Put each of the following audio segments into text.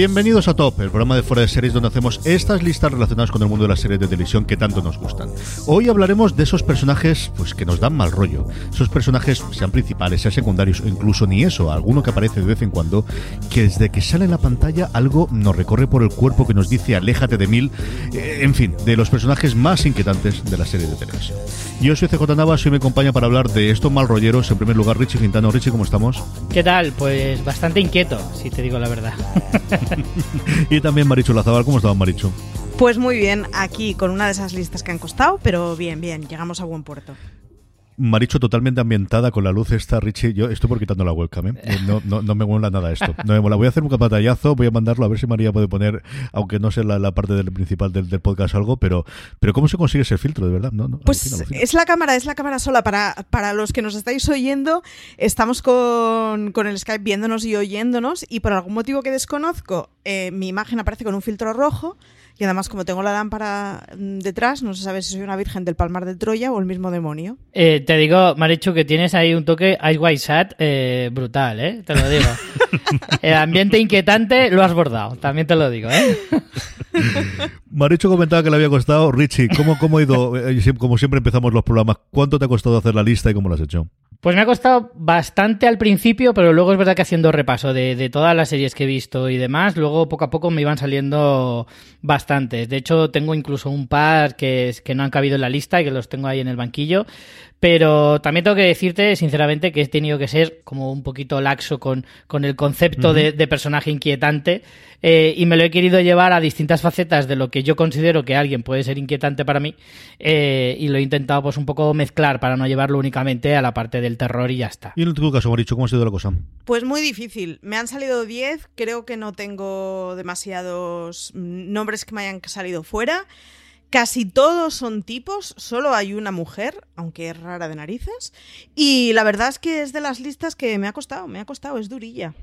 Bienvenidos a Top, el programa de fuera de series donde hacemos estas listas relacionadas con el mundo de las series de televisión que tanto nos gustan. Hoy hablaremos de esos personajes pues que nos dan mal rollo. Esos personajes, sean principales, sean secundarios o incluso ni eso, alguno que aparece de vez en cuando, que desde que sale en la pantalla algo nos recorre por el cuerpo que nos dice aléjate de mil. Eh, en fin, de los personajes más inquietantes de la serie de televisión. Yo soy CJ Navas y me acompaña para hablar de estos mal rolleros. En primer lugar, Richie Quintano. Richie, ¿cómo estamos? ¿Qué tal? Pues bastante inquieto, si te digo la verdad. y también Marichu Lazabal. ¿Cómo estamos, Marichu? Pues muy bien, aquí con una de esas listas que han costado, pero bien, bien, llegamos a buen puerto. Maricho totalmente ambientada con la luz esta, Richie. Yo estoy por quitando la webcam, ¿eh? No, no, no me mola nada esto. No me mola. Voy a hacer un patallazo, voy a mandarlo a ver si María puede poner, aunque no sé la, la parte del principal del, del podcast algo, pero, pero ¿cómo se consigue ese filtro, de verdad? No, no, Pues es la cámara, es la cámara sola. Para, para los que nos estáis oyendo, estamos con, con el Skype viéndonos y oyéndonos y por algún motivo que desconozco, eh, mi imagen aparece con un filtro rojo y además como tengo la lámpara mm, detrás, no se sabe si soy una virgen del Palmar de Troya o el mismo demonio. Eh, te digo, Marichu, que tienes ahí un toque Ice White Sat eh, brutal, ¿eh? Te lo digo. El ambiente inquietante lo has bordado, también te lo digo, ¿eh? Maricho comentaba que le había costado. Richie, ¿cómo, cómo ha ido? Eh, Como siempre empezamos los programas, ¿cuánto te ha costado hacer la lista y cómo lo has hecho? Pues me ha costado bastante al principio, pero luego es verdad que haciendo repaso de, de todas las series que he visto y demás, luego poco a poco me iban saliendo bastantes. De hecho, tengo incluso un par que, que no han cabido en la lista y que los tengo ahí en el banquillo. Pero también tengo que decirte, sinceramente, que he tenido que ser como un poquito laxo con, con el concepto de, de personaje inquietante eh, y me lo he querido llevar a distintas facetas de lo que yo considero que alguien puede ser inquietante para mí eh, y lo he intentado pues un poco mezclar para no llevarlo únicamente a la parte del terror y ya está. Y en tu caso, Maricho, ¿cómo ha sido la cosa? Pues muy difícil. Me han salido 10, creo que no tengo demasiados mm, nombres que me hayan salido fuera. Casi todos son tipos, solo hay una mujer, aunque es rara de narices. Y la verdad es que es de las listas que me ha costado, me ha costado, es durilla.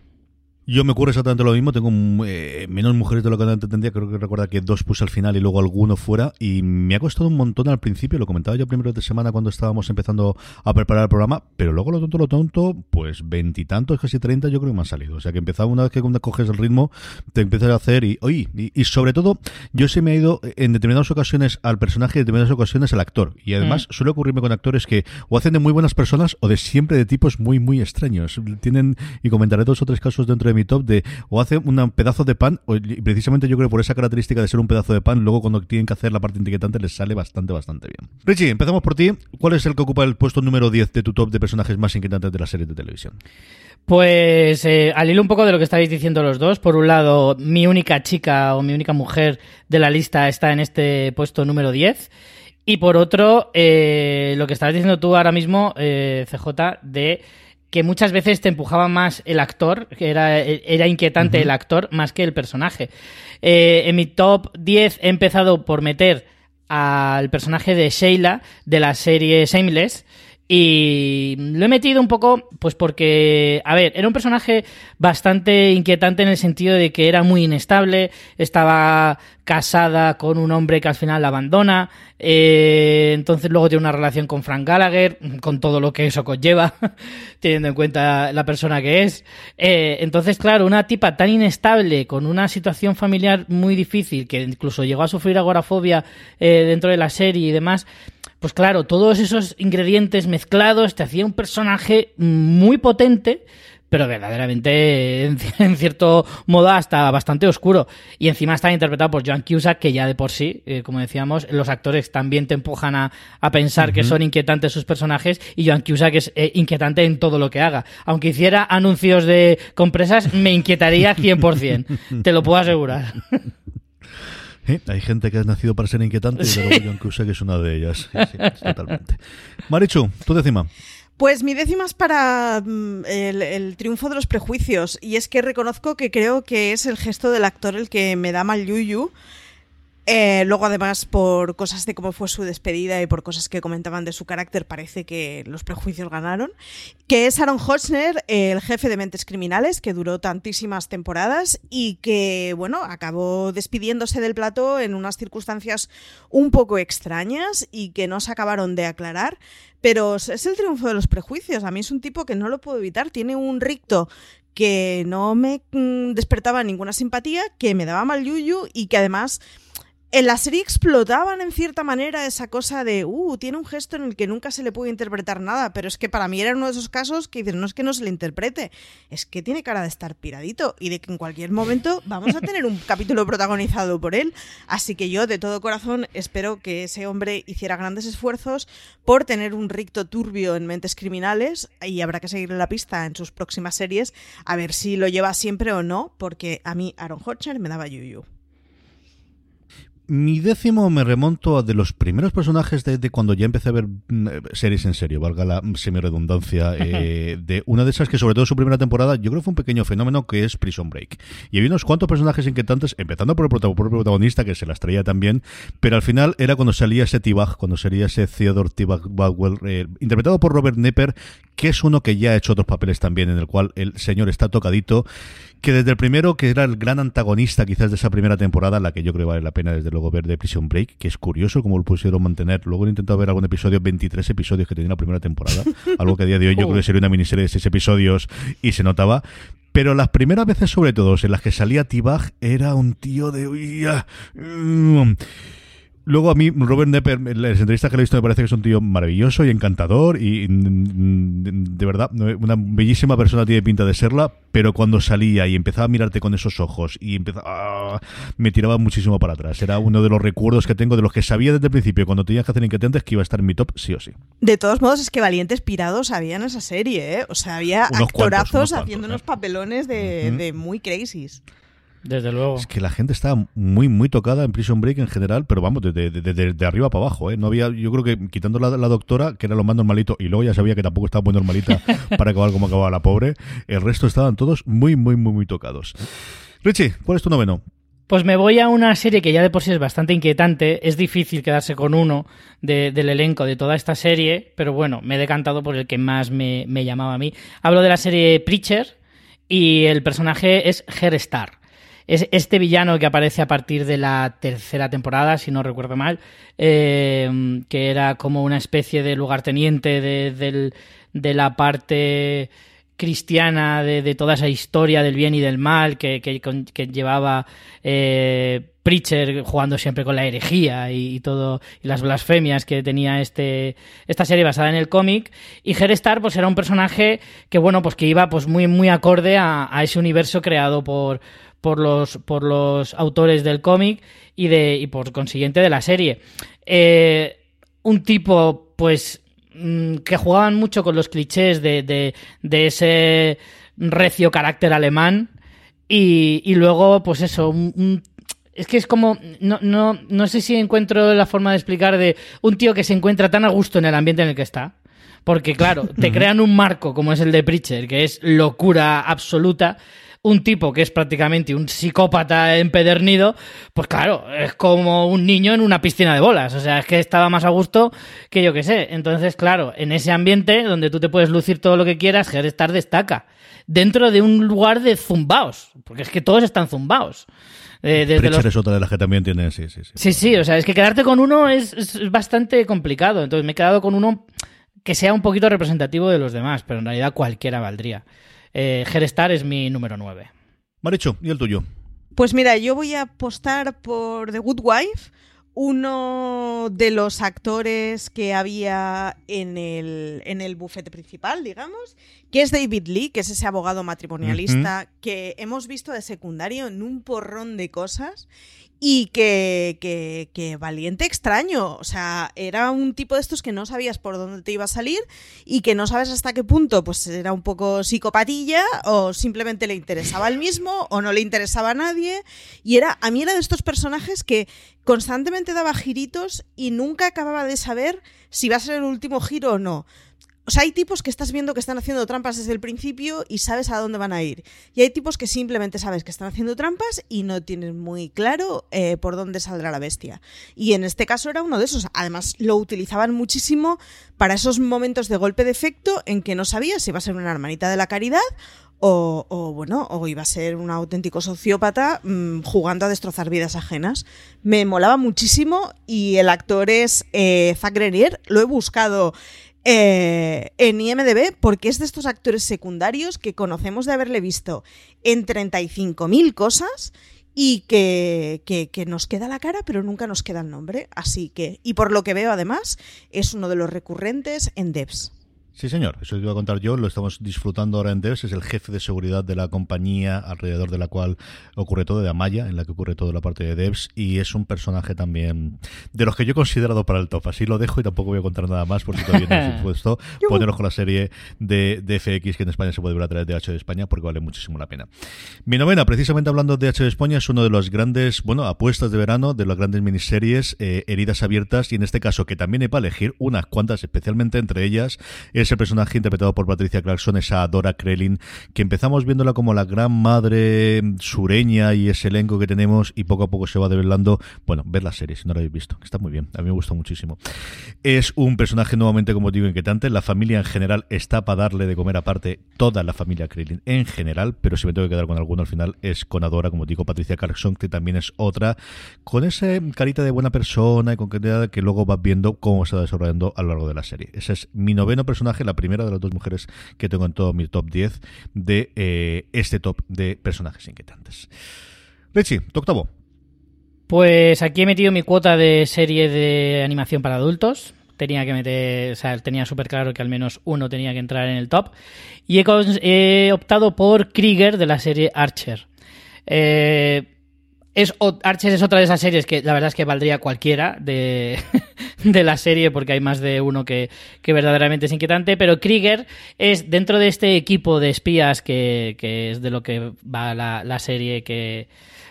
Yo me ocurre exactamente lo mismo, tengo eh, menos mujeres de lo que antes tendría, creo que recuerda que dos puse al final y luego alguno fuera y me ha costado un montón al principio, lo comentaba yo primero de semana cuando estábamos empezando a preparar el programa, pero luego lo tonto, lo tonto, pues veintitantos, casi treinta yo creo que me han salido, o sea que empezaba una vez que coges el ritmo, te empiezas a hacer y, oye, y, sobre todo yo se me ha ido en determinadas ocasiones al personaje y en determinadas ocasiones al actor y además mm. suele ocurrirme con actores que o hacen de muy buenas personas o de siempre de tipos muy, muy extraños. Tienen, y comentaré dos o tres casos dentro de mi top de o hace un pedazo de pan, o precisamente yo creo por esa característica de ser un pedazo de pan, luego cuando tienen que hacer la parte inquietante les sale bastante, bastante bien. Richie, empezamos por ti. ¿Cuál es el que ocupa el puesto número 10 de tu top de personajes más inquietantes de la serie de televisión? Pues eh, al hilo un poco de lo que estáis diciendo los dos, por un lado, mi única chica o mi única mujer de la lista está en este puesto número 10. Y por otro, eh, lo que estabas diciendo tú ahora mismo, eh, CJ, de que muchas veces te empujaba más el actor, que era, era inquietante el actor más que el personaje. Eh, en mi top 10 he empezado por meter al personaje de Sheila de la serie Shameless. Y lo he metido un poco, pues porque, a ver, era un personaje bastante inquietante en el sentido de que era muy inestable, estaba casada con un hombre que al final la abandona, eh, entonces luego tiene una relación con Frank Gallagher, con todo lo que eso conlleva, teniendo en cuenta la persona que es. Eh, entonces, claro, una tipa tan inestable, con una situación familiar muy difícil, que incluso llegó a sufrir agorafobia eh, dentro de la serie y demás, pues claro, todos esos ingredientes mezclados te hacía un personaje muy potente, pero verdaderamente en, cierto modo hasta bastante oscuro. Y encima está interpretado por Joan Cusack, que ya de por sí, eh, como decíamos, los actores también te empujan a, pensar que son inquietantes sus personajes y Joan Cusack es eh, inquietante en todo lo que haga. Aunque hiciera anuncios de compresas, me inquietaría 100%, te lo puedo asegurar. Hay gente que ha nacido para ser inquietante y luego Joan Cusack es una de ellas. totalmente. Marichu, tú décima. Pues mi décima es para mm, el, triunfo de los prejuicios. Y es que reconozco que creo que es el gesto del actor el que me da mal yuyu. Eh, luego, además, por cosas de cómo fue su despedida y por cosas que comentaban de su carácter, parece que los prejuicios ganaron. Que es Aaron Hotchner, el jefe de Mentes Criminales, que duró tantísimas temporadas y que, bueno, acabó despidiéndose del plató en unas circunstancias un poco extrañas y que no se acabaron de aclarar. Pero es el triunfo de los prejuicios. A mí es un tipo que no lo puedo evitar. Tiene un ricto que no me mm, despertaba ninguna simpatía, que me daba mal yuyu y que además en la serie explotaban en cierta manera esa cosa de, uh, tiene un gesto en el que nunca se le puede interpretar nada, pero es que para mí era uno de esos casos que dicen, no es que no se le interprete, es que tiene cara de estar piradito y de que en cualquier momento vamos a tener un capítulo protagonizado por él. Así que yo de todo corazón espero que ese hombre hiciera grandes esfuerzos por tener un ricto turbio en mentes criminales y habrá que seguirle la pista en sus próximas series a ver si lo lleva siempre o no, porque a mí Aaron Hodger me daba yuyu. Mi décimo me remonto a de los primeros personajes de, cuando ya empecé a ver mm, series en serio, valga la semi-redundancia, eh, de una de esas que sobre todo su primera temporada yo creo fue un pequeño fenómeno que es Prison Break. Y había unos cuantos personajes inquietantes, empezando por el protagonista que se las traía también, pero al final era cuando salía ese Tibag, cuando salía ese Theodore Tibag Bagwell, eh, interpretado por Robert Nepper, que es uno que ya ha hecho otros papeles también en el cual el señor está tocadito que desde el primero, que era el gran antagonista quizás de esa primera temporada, la que yo creo vale la pena desde luego ver de Prison Break, que es curioso cómo lo pusieron mantener. Luego he intentado ver algún episodio, 23 episodios que tenía la primera temporada, algo que a día de hoy yo creo que sería una miniserie de 6 episodios y se notaba. Pero las primeras veces, sobre todo, en las que salía Tibag, era un tío de... Luego a mí, Robert Nepper, las entrevistas que le he visto, me parece que es un tío maravilloso y encantador y de verdad, una bellísima persona tiene pinta de serla, pero cuando salía y empezaba a mirarte con esos ojos y empezaba, ah, me tiraba muchísimo para atrás. Era uno de los recuerdos que tengo de los que sabía desde el principio, cuando tenías que hacer inquietante, que iba a estar en mi top sí o sí. De todos modos, es que Valientes Pirados había en esa serie, ¿eh? O sea, había actorazos haciendo unos ¿eh? papelones de, de muy crazies. Desde luego. Es que la gente estaba muy, muy tocada en Prison Break en general, pero vamos, de, de, arriba para abajo, ¿eh? No había, yo creo que quitando la, la, doctora, que era lo más normalito, y luego ya sabía que tampoco estaba muy normalita para acabar como acababa la pobre, el resto estaban todos muy, muy, muy, muy tocados. Richie, ¿cuál es tu noveno? Pues me voy a una serie que ya de por sí es bastante inquietante. Es difícil quedarse con uno del elenco de toda esta serie, pero bueno, me he decantado por el que más me, me llamaba a mí. Hablo de la serie Preacher, y el personaje es Herestar. Es este villano que aparece a partir de la tercera temporada, si no recuerdo mal, eh, que era como una especie de lugarteniente de, de la parte cristiana de, toda esa historia del bien y del mal que, que, que llevaba eh, Preacher jugando siempre con la herejía y, y todo y las blasfemias que tenía este esta serie basada en el cómic. Y Herestar pues era un personaje que bueno pues que iba pues muy muy acorde a, a ese universo creado por por los por los autores del cómic y de y por consiguiente de la serie Eh, un tipo pues mm, que jugaban mucho con los clichés de, de, de ese recio carácter alemán y, y luego pues eso un- un- es que es como no, no, no sé si encuentro la forma de explicar de un tío que se encuentra tan a gusto en el ambiente en el que está porque claro, te crean un marco como es el de Preacher, que es locura absoluta. Un tipo que es prácticamente un psicópata empedernido, pues claro, es como un niño en una piscina de bolas. O sea, es que estaba más a gusto que yo que sé. Entonces, claro, en ese ambiente donde tú te puedes lucir todo lo que quieras, Star destaca. Dentro de un lugar de zumbaos, porque es que todos están zumbaos. Eh, desde los es otra de las que también tiene, sí, sí, sí. Sí, sí, o sea, es que quedarte con uno es, es bastante complicado. Entonces me he quedado con uno que sea un poquito representativo de los demás, pero en realidad cualquiera valdría. Eh, Herestar es mi número 9. Maricho, ¿y el tuyo? Pues mira, yo voy a apostar por The Good Wife, uno de los actores que había en el, en el bufete principal, digamos, que es David Lee, que es ese abogado matrimonialista que hemos visto de secundario en un porrón de cosas y que, que, que valiente extraño. O sea, era un tipo de estos que no sabías por dónde te iba a salir y que no sabes hasta qué punto pues era un poco psicopatilla o simplemente le interesaba al mismo o no le interesaba a nadie. Y era, a mí era de estos personajes que constantemente daba giritos y nunca acababa de saber si va a ser el último giro o no. O sea, hay tipos que estás viendo que están haciendo trampas desde el principio y sabes a dónde van a ir. Y hay tipos que simplemente sabes que están haciendo trampas y no tienes muy claro eh, por dónde saldrá la bestia. Y en este caso era uno de esos. Además, lo utilizaban muchísimo para esos momentos de golpe de efecto en que no sabías si iba a ser una hermanita de la caridad o, bueno, o iba a ser un auténtico sociópata mmm, jugando a destrozar vidas ajenas. Me molaba muchísimo y el actor es eh, Zach Grenier. Lo he buscado eh, en IMDB porque es de estos actores secundarios que conocemos de haberle visto en 35.000 cosas y que, que, que, nos queda la cara pero nunca nos queda el nombre. Así que, y por lo que veo además, es uno de los recurrentes en Devs. Sí, señor, eso te iba a contar yo, lo estamos disfrutando ahora en Devs, es el jefe de seguridad de la compañía alrededor de la cual ocurre todo, de Amaya, en la que ocurre toda la parte de Devs, y es un personaje también de los que yo he considerado para el top, así lo dejo y tampoco voy a contar nada más, porque todavía no he puesto, poneros con la serie de, de, FX que en España se puede ver a través de H de España, porque vale muchísimo la pena. Mi novena, precisamente hablando de H de España, es uno de los grandes, bueno, apuestas de verano, de las grandes miniseries, eh, heridas abiertas, y en este caso, que también hay para elegir unas cuantas, especialmente entre ellas, es el personaje interpretado por Patricia Clarkson, esa Dora Krellin, que empezamos viéndola como la gran madre sureña y ese elenco que tenemos y poco a poco se va develando. Bueno, ver la serie, si no la habéis visto, está muy bien, a mí me gusta muchísimo. Es un personaje nuevamente, como digo, inquietante. La familia en general está para darle de comer aparte toda la familia Krellin en general, pero si me tengo que quedar con alguno al final es con Adora, como digo, Patricia Clarkson, que también es otra, con esa carita de buena persona y con que luego vas viendo cómo se va desarrollando a lo largo de la serie. Ese es mi noveno personaje, la primera de las dos mujeres que tengo en todo mi top 10 de eh, este top de personajes inquietantes. Richie, tu octavo. Pues aquí he metido mi cuota de serie de animación para adultos. Tenía que meter, o sea, tenía súper claro que al menos uno tenía que entrar en el top. Y he, he optado por Krieger de la serie Archer. Eh, es, Archer es otra de esas series que la verdad es que valdría cualquiera de, la serie porque hay más de uno que, verdaderamente es inquietante, pero Krieger es dentro de este equipo de espías que, que es de lo que va la, serie que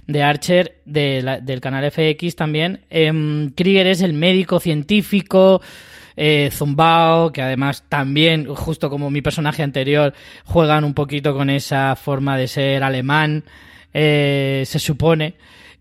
de Archer del canal FX también. Eh, Krieger es el médico científico eh, zumbao, que además también, justo como mi personaje anterior, juegan un poquito con esa forma de ser alemán, eh, se supone.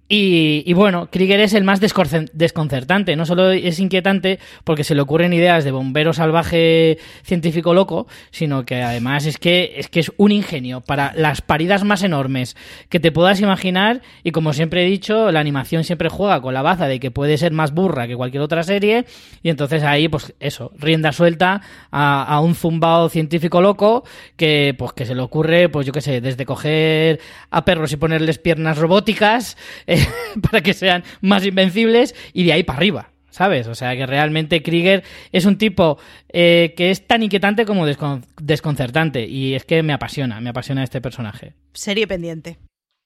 Y, y, bueno, Krieger es el más desconcertante. No solo es inquietante porque se le ocurren ideas de bombero salvaje científico loco, sino que además es que es que es un ingenio para las paridas más enormes que te puedas imaginar. Y como siempre he dicho, la animación siempre juega con la baza de que puede ser más burra que cualquier otra serie. Y entonces ahí, pues eso, rienda suelta a, a un zumbao científico loco que, pues, que se le ocurre, pues yo qué sé, desde coger a perros y ponerles piernas robóticas. para que sean más invencibles y de ahí para arriba. ¿Sabes? O sea que realmente Krieger es un tipo eh, que es tan inquietante como desconcertante. Y es que me apasiona, me apasiona este personaje. Serie pendiente.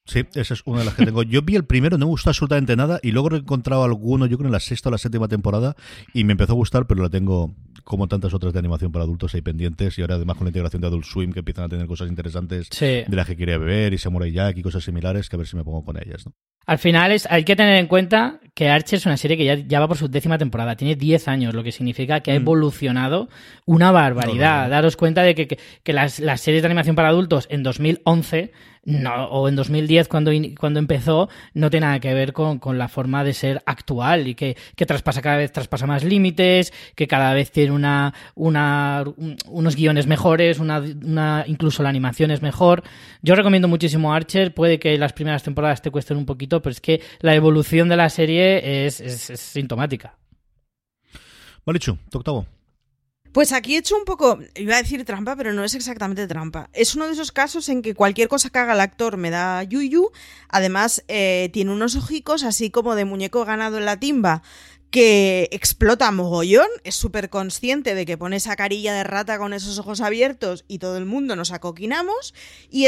Sí, esa es una de las que tengo. Yo vi el primero, no me gustó absolutamente nada, y luego he encontrado alguno, yo creo en la sexta o la séptima temporada, y me empezó a gustar, pero la tengo como tantas otras de animación para adultos ahí pendientes, y ahora además con la integración de Adult Swim, que empiezan a tener cosas interesantes de las que quería beber, y Samurai Jack y cosas similares, que a ver si me pongo con ellas. ¿no? Al final es, hay que tener en cuenta que Archer es una serie que ya, va por su décima temporada, tiene 10 años, lo que significa que ha mm. evolucionado una barbaridad. Daros cuenta de que, las, las, series de animación para adultos en 2011 no, o en 2010 cuando, cuando empezó, no tiene nada que ver con, la forma de ser actual y que, traspasa cada vez traspasa más límites, que cada vez tiene una, una unos guiones mejores, una, una, incluso la animación es mejor. Yo recomiendo muchísimo Archer, puede que las primeras temporadas te cuesten un poquito, pero es que la evolución de la serie es, es, es sintomática. Marichu, tu octavo. Pues aquí he hecho un poco, iba a decir trampa, pero no es exactamente trampa. Es uno de esos casos en que cualquier cosa que haga el actor me da yuyu. Además, eh, tiene unos ojicos así como de muñeco ganado en la timba que explota mogollón, es súper consciente de que pone esa carilla de rata con esos ojos abiertos y todo el mundo nos acoquinamos. Y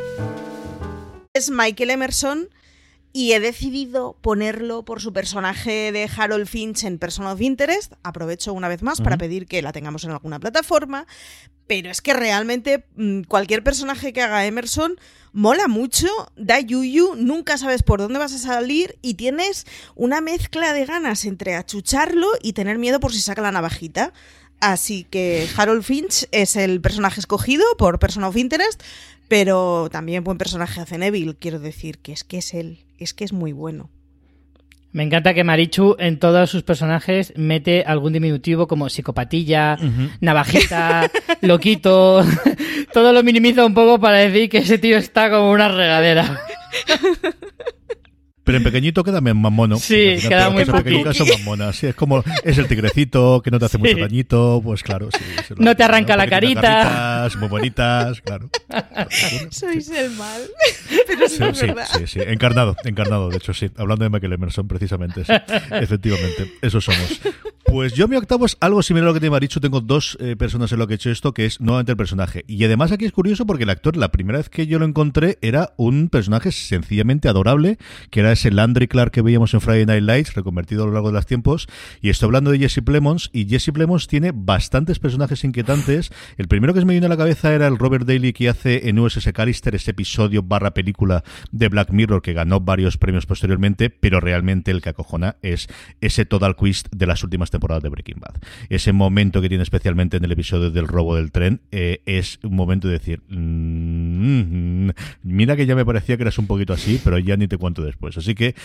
Es Michael Emerson y he decidido ponerlo por su personaje de Harold Finch en Person of Interest. Aprovecho una vez más para pedir que la tengamos en alguna plataforma, pero es que realmente mm, cualquier personaje que haga Emerson mola mucho, da yuyu, nunca sabes por dónde vas a salir y tienes una mezcla de ganas entre achucharlo y tener miedo por si saca la navajita. Así que Harold Finch es el personaje escogido por Person of Interest, pero también buen personaje hace Neville, quiero decir, que es que es él, es que es muy bueno. Me encanta que Marichu en todos sus personajes mete algún diminutivo como psicopatilla, navajita, loquito. Todo lo minimiza un poco para decir que ese tío está como una regadera. Pero en pequeñito queda más mono. Sí, queda muy pequeñito son más monas. Sí, es como, es el tigrecito que no te hace mucho dañito, pues claro. Sí, no te arranca la carita. muy bonitas, claro. Sois el mal. Pero sí, sí, sí, sí, encarnado, encarnado, de hecho, sí. Hablando de Michael Emerson, precisamente, sí. Efectivamente, eso somos. Pues yo mi octavo es algo similar a lo que te he dicho. Tengo dos eh, personas en lo que he hecho esto, que es nuevamente el personaje. Y además aquí es curioso porque el actor, la primera vez que yo lo encontré, era un personaje sencillamente adorable, que era ese Landry Clark que veíamos en Friday Night Lights, reconvertido a lo largo de los tiempos. Y estoy hablando de Jesse Plemons, y Jesse Plemons tiene bastantes personajes inquietantes. El primero que se me vino a la cabeza era el Robert Daly que hace en USS Callister ese episodio barra película de Black Mirror que ganó varios premios posteriormente, pero realmente el que acojona es ese total twist de las últimas temporadas de Breaking Bad. Ese momento que tiene especialmente en el episodio del robo del tren eh, es un momento de decir, mm, mira que ya me parecía que eras un poquito así, pero ya ni te cuento después. Así que,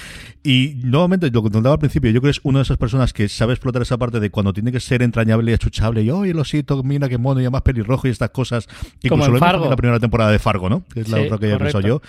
y nuevamente, lo que contaba al principio, yo creo que es una de esas personas que sabe explotar esa parte de cuando tiene que ser entrañable y achuchable, y oye, el osito, mira qué mono, y más pelirrojo y estas cosas. Como en Fargo. la primera temporada de Fargo, ¿no? Que es la otra que he pensado yo.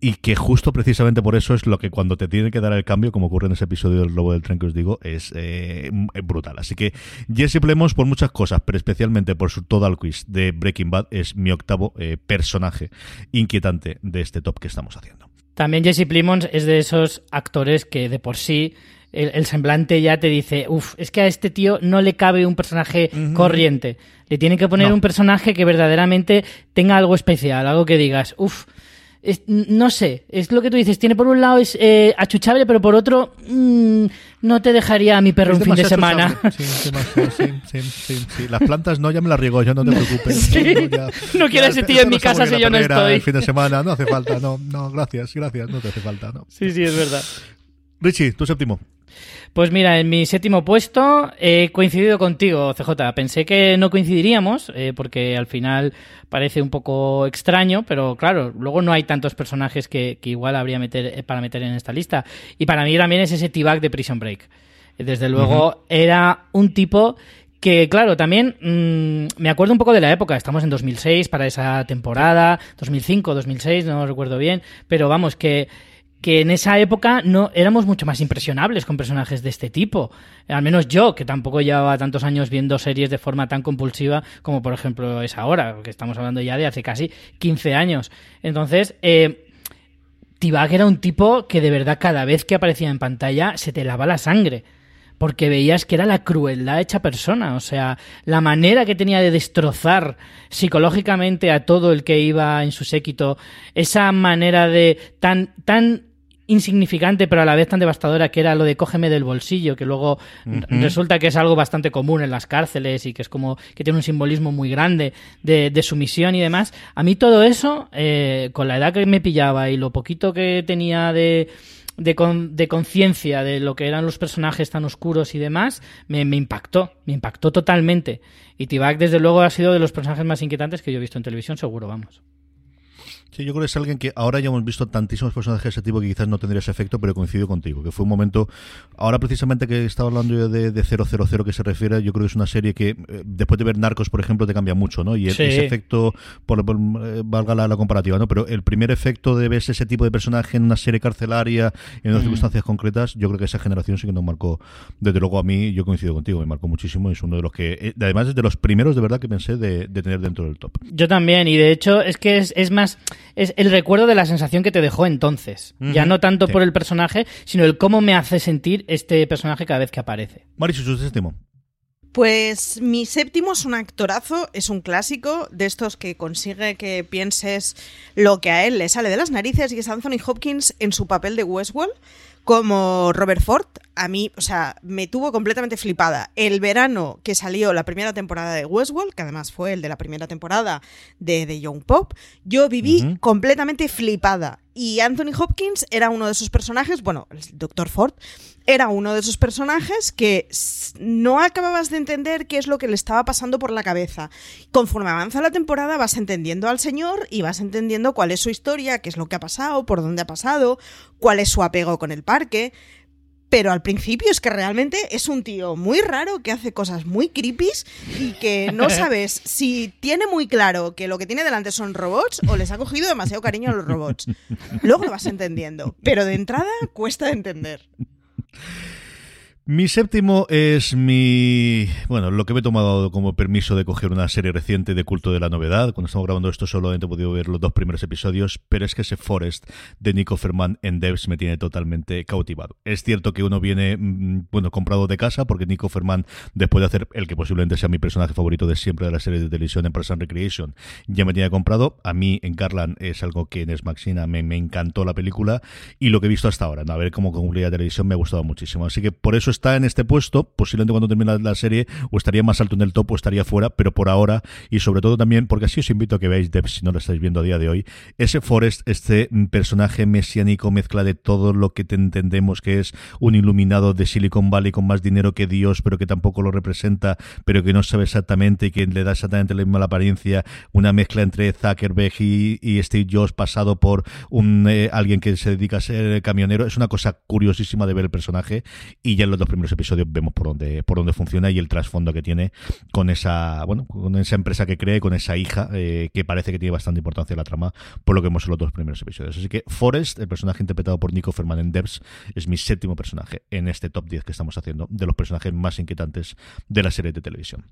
Y que justo precisamente por eso es lo que cuando te tiene que dar el cambio, como ocurre en ese episodio del Lobo del Tren que os digo, es eh, brutal. Así que Jesse Plemons por muchas cosas, pero especialmente por su total quiz de Breaking Bad es mi octavo eh, personaje inquietante de este top que estamos haciendo. También Jesse Plemons es de esos actores que de por sí el, semblante ya te dice, uff, es que a este tío no le cabe un personaje corriente. Le tiene que poner un personaje que verdaderamente tenga algo especial, algo que digas, uff, no sé, es lo que tú dices. Tiene por un lado es eh, achuchable, pero por otro mm, no te dejaría a mi perro un fin de semana. Sí, sí, sí, sí, Las plantas no, ya me las riego yo, no te preocupes. No, quiero ese tío en mi casa si yo no estoy. El fin de semana no hace falta, no, no, gracias, gracias, no te hace falta, no. Sí, sí, es verdad. Richie, tu séptimo. Pues mira, en mi séptimo puesto he coincidido contigo, CJ. Pensé que no coincidiríamos, eh, porque al final parece un poco extraño, pero claro, luego no hay tantos personajes que, igual habría meter, eh, para meter en esta lista. Y para mí también es ese T-Bag de Prison Break. Desde luego, era un tipo que claro, también mm, me acuerdo un poco de la época, estamos en 2006 para esa temporada, 2005, 2006, no recuerdo bien, pero vamos, que que en esa época no éramos mucho más impresionables con personajes de este tipo. Al menos yo, que tampoco llevaba tantos años viendo series de forma tan compulsiva como por ejemplo es ahora, que estamos hablando ya de hace casi 15 años. Entonces, eh, Tibak era un tipo que de verdad cada vez que aparecía en pantalla se te lava la sangre. Porque veías que era la crueldad hecha persona. O sea, la manera que tenía de destrozar psicológicamente a todo el que iba en su séquito. Esa manera de tan, tan insignificante pero a la vez tan devastadora que era lo de cógeme del bolsillo, que luego resulta que es algo bastante común en las cárceles y que es como que tiene un simbolismo muy grande de, de sumisión y demás. A mí todo eso, eh, con la edad que me pillaba y lo poquito que tenía de de, de conciencia de lo que eran los personajes tan oscuros y demás, me, me impactó, me impactó totalmente. Y Tibak, desde luego, ha sido de los personajes más inquietantes que yo he visto en televisión, seguro, vamos. Sí, yo creo que es alguien que ahora ya hemos visto tantísimos personajes de ese tipo que quizás no tendría ese efecto, pero coincido contigo, que fue un momento, ahora precisamente que estaba hablando yo de, de 000 que se refiere, yo creo que es una serie que eh, después de ver Narcos, por ejemplo, te cambia mucho, ¿no? Y ese efecto, por, eh, valga la, comparativa, ¿no? Pero el primer efecto de ver ese tipo de personaje en una serie carcelaria, en unas mm. circunstancias concretas, yo creo que esa generación sí que nos marcó, desde luego a mí, yo coincido contigo, me marcó muchísimo, es uno de los que, eh, además es de los primeros de verdad que pensé de, tener dentro del top. Yo también, y de hecho es que es, es más, es el recuerdo de la sensación que te dejó entonces. Ya no tanto por el personaje, sino el cómo me hace sentir este personaje cada vez que aparece. Marichu, su séptimo. Pues mi séptimo es un actorazo, es un clásico de estos que consigue que pienses lo que a él le sale de las narices y es Anthony Hopkins en su papel de Westworld como Robert Ford, a mí, o sea, me tuvo completamente flipada. El verano que salió la primera temporada de Westworld, que además fue el de la primera temporada de The Young Pop, yo viví completamente flipada. Y Anthony Hopkins era uno de esos personajes, bueno, el Dr. Ford, era uno de esos personajes que no acababas de entender qué es lo que le estaba pasando por la cabeza. Conforme avanza la temporada vas entendiendo al señor y vas entendiendo cuál es su historia, qué es lo que ha pasado, por dónde ha pasado, cuál es su apego con el parque. Pero al principio es que realmente es un tío muy raro que hace cosas muy creepy y que no sabes si tiene muy claro que lo que tiene delante son robots o les ha cogido demasiado cariño a los robots. Luego lo vas entendiendo, pero de entrada cuesta de entender. Mi séptimo es mi. Bueno, lo que me he tomado como permiso de coger una serie reciente de culto de la novedad. Cuando estamos grabando esto, solamente he podido ver los dos primeros episodios, pero es que ese Forest de Nico Ferman en Devs me tiene totalmente cautivado. Es cierto que uno viene, mm, bueno, comprado de casa, porque Nico Ferman, después de hacer el que posiblemente sea mi personaje favorito de siempre de la serie de televisión en Person Recreation, ya me tenía comprado. A mí, en Garland, es algo que en Maxina me, me encantó la película y lo que he visto hasta ahora. ¿no? A ver cómo concluye la televisión me ha gustado muchísimo. Así que por eso está en este puesto, posiblemente cuando termine la serie o estaría más alto en el top o estaría fuera, pero por ahora y sobre todo también, porque así os invito a que veáis Dev si no lo estáis viendo a día de hoy, ese Forrest, este personaje mesiánico, mezcla de todo lo que te entendemos que es un iluminado de Silicon Valley con más dinero que Dios, pero que tampoco lo representa, pero que no sabe exactamente y que le da exactamente la misma apariencia, una mezcla entre Zuckerberg y, Steve Jobs pasado por un eh, alguien que se dedica a ser camionero, es una cosa curiosísima de ver el personaje y ya en los primeros episodios vemos por dónde, por dónde funciona y el trasfondo que tiene con esa, bueno, con esa empresa que cree, con esa hija, eh, que parece que tiene bastante importancia en la trama, por lo que vemos en los dos primeros episodios. Así que Forrest, el personaje interpretado por Nico Ferman en Devs, es mi séptimo personaje en este top 10 que estamos haciendo de los personajes más inquietantes de la serie de televisión.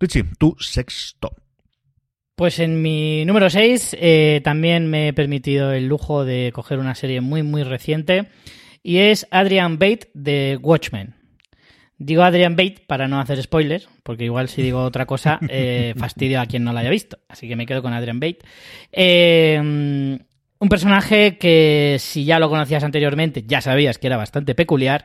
Richie, tu sexto. Pues en mi número 6 eh, también me he permitido el lujo de coger una serie muy muy reciente y es Adrian Bate de Watchmen. Digo Adrian Bate para no hacer spoilers, porque igual si digo otra cosa eh, fastidio a quien no la haya visto. Así que me quedo con Adrian Bate. Eh, un personaje que si ya lo conocías anteriormente ya sabías que era bastante peculiar,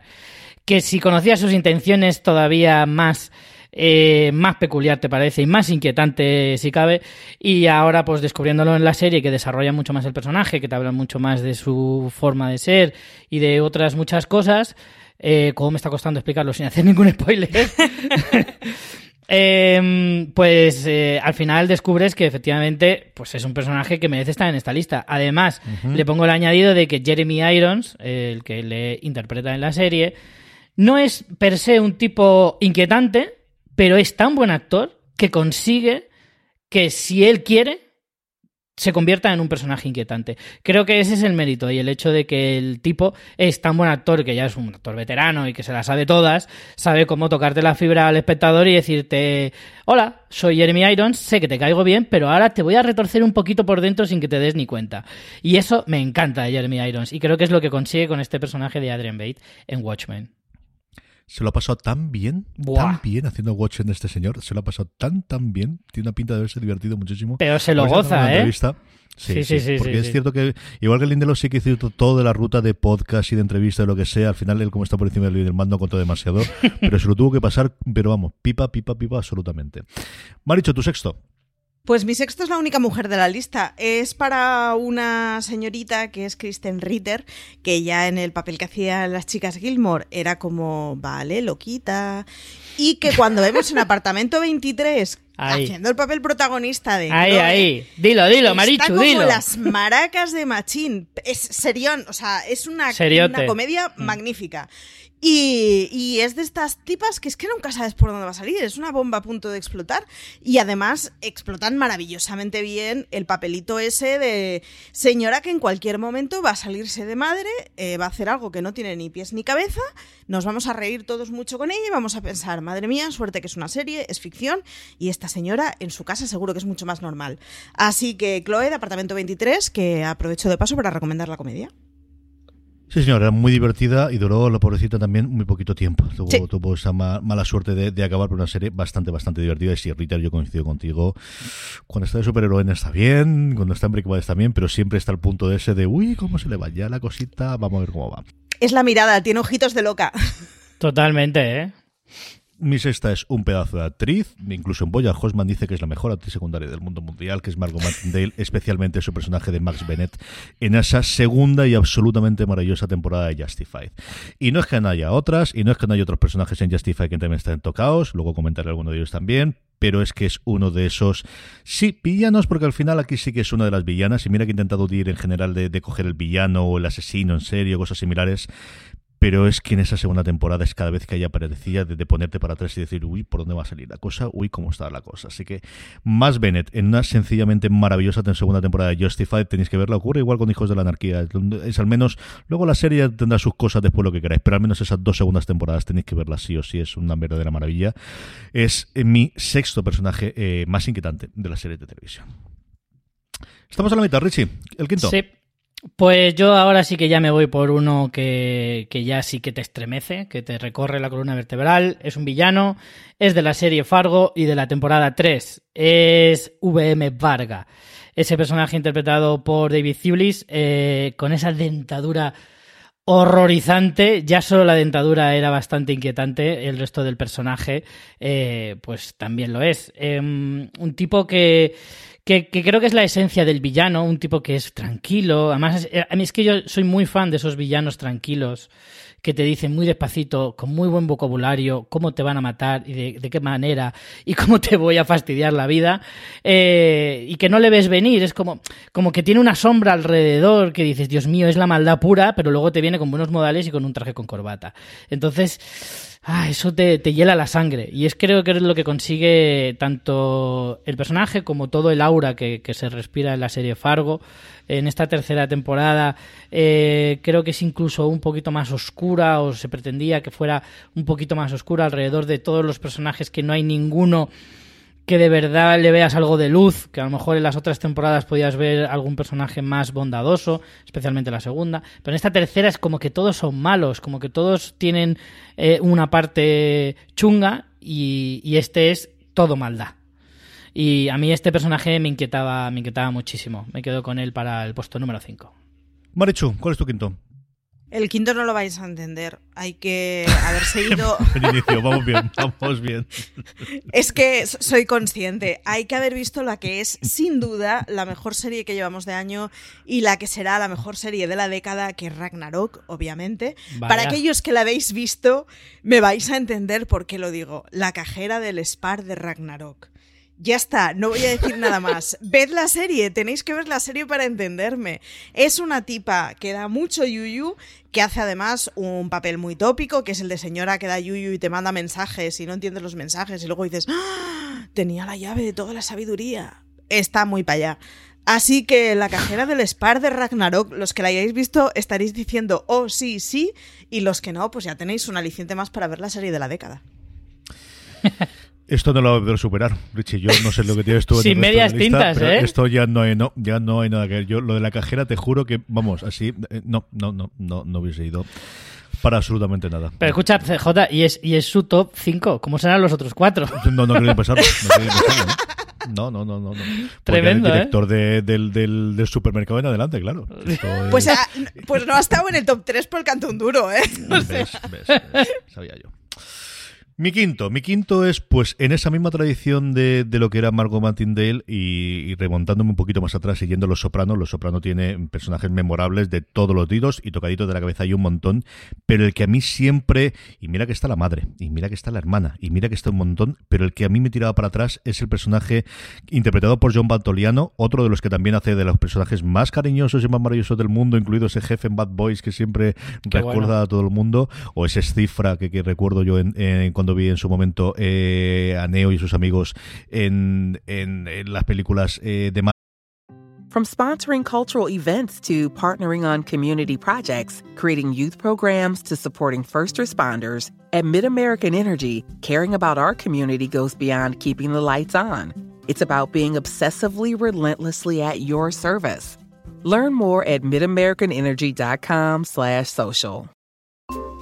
que si conocías sus intenciones todavía más eh, más peculiar te parece y más inquietante si cabe. Y ahora pues descubriéndolo en la serie que desarrolla mucho más el personaje que te habla mucho más de su forma de ser y de otras muchas cosas eh, como me está costando explicarlo sin hacer ningún spoiler. Em, pues eh, al final descubres que efectivamente pues es un personaje que merece estar en esta lista. Además, le pongo el añadido de que Jeremy Irons, el que le interpreta en la serie, no es per se un tipo inquietante, pero es tan buen actor que consigue que si él quiere, se convierta en un personaje inquietante. Creo que ese es el mérito y el hecho de que el tipo es tan buen actor, que ya es un actor veterano y que se las sabe todas, sabe cómo tocarte la fibra al espectador y decirte, hola, soy Jeremy Irons, sé que te caigo bien, pero ahora te voy a retorcer un poquito por dentro sin que te des ni cuenta. Y eso me encanta de Jeremy Irons y creo que es lo que consigue con este personaje de Adrian Bate en Watchmen se lo ha pasado tan bien, tan bien haciendo Watchmen este señor, se lo ha pasado tan, tan bien, tiene una pinta de haberse divertido muchísimo. Pero se lo goza, ¿eh? Sí, sí, sí, porque es cierto que igual que Lindelof sí que hizo todo de la ruta de podcast y de entrevista, de lo que sea, al final él como está por encima del del mando contó demasiado, pero se lo tuvo que pasar, pero vamos, pipa, pipa, pipa, absolutamente. Maricho, tu sexto. Pues mi sexto es la única mujer de la lista. Es para una señorita que es Kristen Ritter, que ya en el papel que hacía las chicas Gilmore era como, vale, loquita. Y que cuando vemos en Apartamento 23 haciendo el papel protagonista de. Ahí, ahí. Dilo, dilo, Marichu, está como dilo. las maracas de Machín. Es serión, o sea, es una, una comedia mm. Y, es de estas tipas que es que nunca sabes por dónde va a salir. Es una bomba a punto de explotar. Y además explotan maravillosamente bien el papelito ese de señora que en cualquier momento va a salirse de madre, eh, va a hacer algo que no tiene ni pies ni cabeza. Nos vamos a reír todos mucho con ella y vamos a pensar, madre mía, suerte que es una serie, es ficción. Y esta señora en su casa seguro que es mucho más normal. Así que Chloe de Apartamento 23, que aprovecho de paso para recomendar la comedia. Sí, señor, era muy divertida y duró, la pobrecita, también muy poquito tiempo. Tuvo, esa mala suerte de, acabar por una serie bastante, bastante divertida. Y sí, Rita, yo coincido contigo. Cuando está de superhéroe está bien, cuando está en Breaking Bad está bien, pero siempre está el punto de ese de, uy, ¿cómo se le va ya la cosita? Vamos a ver cómo va. Es la mirada, tiene ojitos de loca. Totalmente, ¿eh? Mi sexta es un pedazo de actriz. Incluso en Boya Hosman dice que es la mejor actriz secundaria del mundo mundial, que es Margot Martindale, especialmente su personaje de Max Bennett en esa segunda y absolutamente maravillosa temporada de Justified. Y no es que no haya otras, y no es que no haya otros personajes en Justified que también estén tocados, luego comentaré alguno de ellos también, pero es que es uno de esos, sí, villanos, porque al final aquí sí que es una de las villanas, y mira que he intentado ir en general de, de coger el villano o el asesino en serio, cosas similares, pero es que en esa segunda temporada es cada vez que haya aparecía de, ponerte para atrás y decir, uy, ¿por dónde va a salir la cosa? Uy, ¿cómo está la cosa? Así que más Bennett en una sencillamente maravillosa segunda temporada de Justified, tenéis que verla, ocurre igual con Hijos de la Anarquía, es al menos, luego la serie tendrá sus cosas después lo que queráis, pero al menos esas dos segundas temporadas tenéis que verla sí o sí, es una verdadera maravilla. Es eh, mi sexto personaje eh, más inquietante de la serie de televisión. Estamos a la mitad, Richie, el quinto. Sí. Pues yo ahora sí que ya me voy por uno que, ya sí que te estremece, que te recorre la columna vertebral. Es un villano, es de la serie Fargo y de la temporada 3. Es VM Varga. Ese personaje interpretado por David Thewlis eh, con esa dentadura horrorizante. Ya solo la dentadura era bastante inquietante, el resto del personaje, eh, pues también lo es. Em, un tipo que que, que, creo que es la esencia del villano, un tipo que es tranquilo. Además, es, a mí es que yo soy muy fan de esos villanos tranquilos que te dicen muy despacito, con muy buen vocabulario, cómo te van a matar y de, qué manera y cómo te voy a fastidiar la vida. Eh, y que no le ves venir. Es como, como que tiene una sombra alrededor que dices, Dios mío, es la maldad pura, pero luego te viene con buenos modales y con un traje con corbata. Entonces ah, eso te, te, hiela la sangre. Y es creo que es lo que consigue tanto el personaje como todo el aura que, que se respira en la serie Fargo. En esta tercera temporada eh, creo que es incluso un poquito más oscura o se pretendía que fuera un poquito más oscura alrededor de todos los personajes que no hay ninguno que de verdad le veas algo de luz, que a lo mejor en las otras temporadas podías ver algún personaje más bondadoso, especialmente la segunda, pero en esta tercera es como que todos son malos, como que todos tienen eh, una parte chunga y, y, este es todo maldad. Y a mí este personaje me inquietaba, me inquietaba muchísimo. Me quedo con él para el puesto número 5. Marichu, ¿cuál es tu quinto? El quinto no lo vais a entender. Hay que haber seguido. inicio, vamos bien, vamos bien. es que soy consciente. Hay que haber visto la que es, sin duda, la mejor serie que llevamos de año y la que será la mejor serie de la década, que es Ragnarok, obviamente. Vaya. Para aquellos que la habéis visto, me vais a entender por qué lo digo. La cajera del Spar de Ragnarok. Ya está, no voy a decir nada más. Ved la serie, tenéis que ver la serie para entenderme. Es una tipa que da mucho yuyu, que hace además un papel muy tópico, que es el de señora que da yuyu y te manda mensajes y no entiendes los mensajes y luego dices, ¡Ah! tenía la llave de toda la sabiduría. Está muy para allá. Así que la cajera del Spar de Ragnarok, los que la hayáis visto estaréis diciendo, oh sí, sí, y los que no, pues ya tenéis un aliciente más para ver la serie de la década. Esto no lo voy a poder superar, Richie. Yo no sé lo que tienes tú. Sin medias lista, tintas, ¿eh? Esto ya no hay, no, ya no hay nada que ver. Yo lo de la cajera te juro que, vamos, así, no, no, no, no, no hubiese ido para absolutamente nada. Pero escucha, CJ, y es, y es su top 5. ¿Cómo serán los otros cuatro? No, no quiero. No, quiero pensarlo, ¿no? no, no, no, no. Tremendo, el director ¿eh? de, del, del, del, supermercado en adelante, claro. Pues, a, pues no ha estado en el top 3 por el canto un duro, ¿eh? No ves, ves, ves, sabía yo. Mi quinto, mi quinto es pues en esa misma tradición de, de lo que era Margot Martindale y, y, remontándome un poquito más atrás siguiendo Los Soprano. Los Soprano tiene personajes memorables de todos los tiros y tocaditos de la cabeza hay un montón, pero el que a mí siempre, y mira que está la madre, y mira que está la hermana, y mira que está un montón, pero el que a mí me tiraba para atrás es el personaje interpretado por John Bantoliano, otro de los que también hace de los personajes más cariñosos y más maravillosos del mundo, incluido ese jefe en Bad Boys que siempre Qué recuerda bueno. a todo el mundo, o ese cifra que, que recuerdo yo en, en cuando vi en su momento eh, a Neo y sus amigos en, en, en las películas eh, de From sponsoring cultural events to partnering on community projects, creating youth programs to supporting first responders, at MidAmerican Energy, caring about our community goes beyond keeping the lights on. It's about being obsessively relentlessly at your service. Learn more at midamericanenergy.com slash social.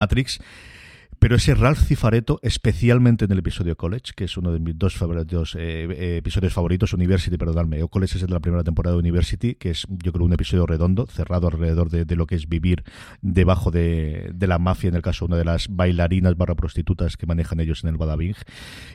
Matrix, pero ese Ralph Cifaretto, especialmente en el episodio College, que es uno de mis dos eh, eh, episodios favoritos, University, perdonadme, o College es el de la primera temporada de University, que es yo creo un episodio redondo, cerrado alrededor de, lo que es vivir debajo de, la mafia, en el caso una de las bailarinas barra prostitutas que manejan ellos en el Badabing.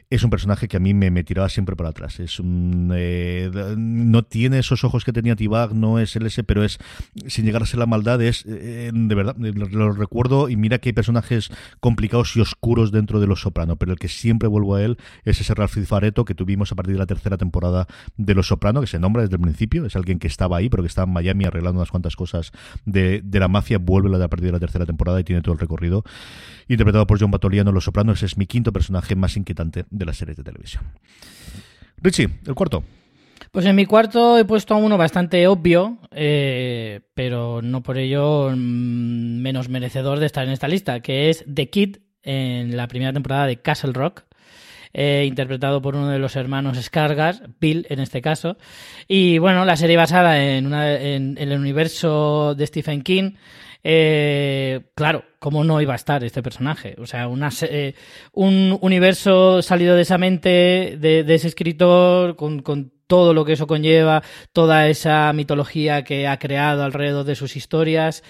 Es un personaje que a mí me, tiraba siempre para atrás. Es un, eh, no tiene esos ojos que tenía Tibag, no es el ese, pero es, sin llegar a ser la maldad, es de verdad, lo recuerdo y mira que hay personajes complicados y oscuros dentro de Los Soprano, pero el que siempre vuelvo a él es ese Ralph Cifaretto que tuvimos a partir de la tercera temporada de Los Soprano, que se nombra desde el principio, es alguien que estaba ahí, pero que estaba en Miami arreglando unas cuantas cosas de, de la mafia, vuelve a partir de la tercera temporada y tiene todo el recorrido. Interpretado por John Batoliano Los Soprano, ese es mi quinto personaje más inquietante de las series de televisión. Richie, el cuarto. Pues en mi cuarto he puesto a uno bastante obvio, eh, pero no por ello mmm, menos merecedor de estar en esta lista, que es The Kid en la primera temporada de Castle Rock. eh, interpretado por uno de los hermanos Skargas, Bill en este caso. Y bueno, la serie basada en, una, en, el universo de Stephen King. Eh, claro, ¿cómo no iba a estar este personaje? O sea, una, eh, un universo salido de esa mente de, de ese escritor con, todo lo que eso conlleva, toda esa mitología que ha creado alrededor de sus historias.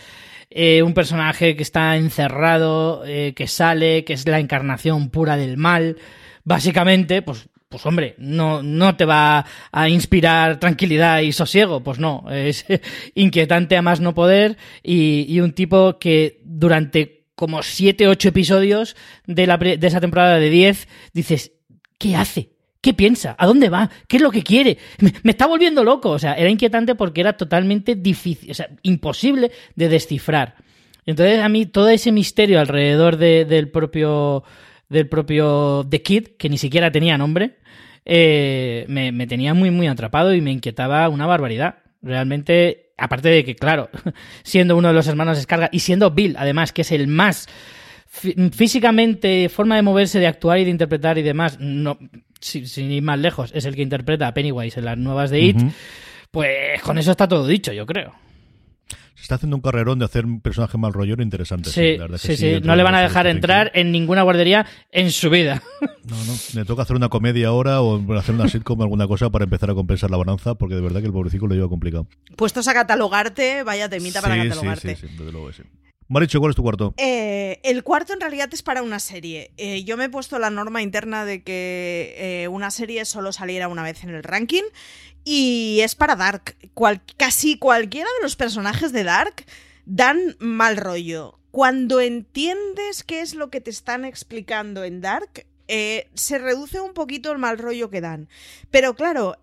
Eh, un personaje que está encerrado, eh, que sale, que es la encarnación pura del mal. Básicamente, pues pues hombre, no, no te va a inspirar tranquilidad y sosiego, pues no, es inquietante a más no poder y, y un tipo que durante como 7, 8 episodios de, la, de esa temporada de 10 dices, ¿qué hace? ¿Qué piensa? ¿A dónde va? ¿Qué es lo que quiere? Me, está volviendo loco. O sea, era inquietante porque era totalmente difícil, o sea, imposible de descifrar. Entonces, a mí todo ese misterio alrededor de, del propio del propio The Kid, que ni siquiera tenía nombre, eh, me, tenía muy, muy atrapado y me inquietaba una barbaridad. Realmente, aparte de que, claro, siendo uno de los hermanos Descarga y siendo Bill, además, que es el más físicamente, forma de moverse, de actuar y de interpretar y demás, no, sin, sin ir más lejos, es el que interpreta a Pennywise en las nuevas de It, uh -huh. pues con eso está todo dicho, yo creo se está haciendo un carrerón de hacer un personaje mal rollero interesante. Sí, sí, sí, sí. No le van a dejar entrar en ninguna guardería en su vida. No, no. Le toca hacer una comedia ahora o hacer una sitcom o alguna cosa para empezar a compensar la balanza, porque de verdad que el pobrecito lo lleva complicado. Puestos a catalogarte, vaya temita sí, para catalogarte. Sí, sí, sí, desde luego sí. Maricho, ¿cuál es tu cuarto? Eh, el cuarto en realidad es para una serie. Eh, yo me he puesto la norma interna de que eh, una serie solo saliera una vez en el ranking y es para Dark. Casi cualquiera de los personajes de Dark dan mal rollo. Cuando entiendes qué es lo que te están explicando en Dark, se reduce un poquito el mal rollo que dan. Pero claro,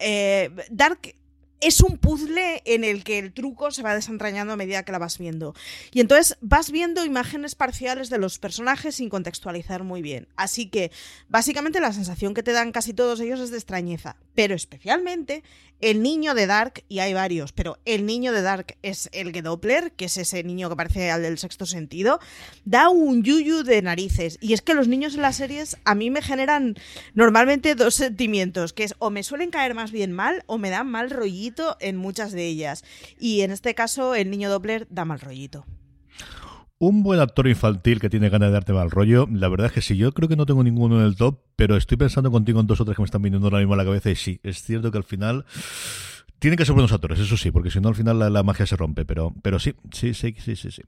Dark es un puzzle en el que el truco se va desentrañando a medida que la vas viendo. Y entonces vas viendo imágenes parciales de los personajes sin contextualizar muy bien. Así que básicamente la sensación que te dan casi todos ellos es de extrañeza. Pero especialmente el niño de Dark, y hay varios, pero el niño de Dark es el Doppler, que es ese niño que parece al del sexto sentido, da un yuyu de narices. Y es que los niños en las series a mí me generan normalmente dos sentimientos, que es o me suelen caer más bien mal o me dan mal rollito en muchas de ellas. Y en este caso el niño Doppler da mal rollito. Un buen actor infantil que tiene ganas de darte mal rollo, la verdad es que sí, yo creo que no tengo ninguno en el top, pero estoy pensando contigo en dos o tres que me están viniendo ahora mismo a la cabeza y sí, es cierto que al final tienen que ser buenos actores, eso sí, porque si no al final la, la, magia se rompe, pero, pero sí, sí, sí, sí, sí, sí.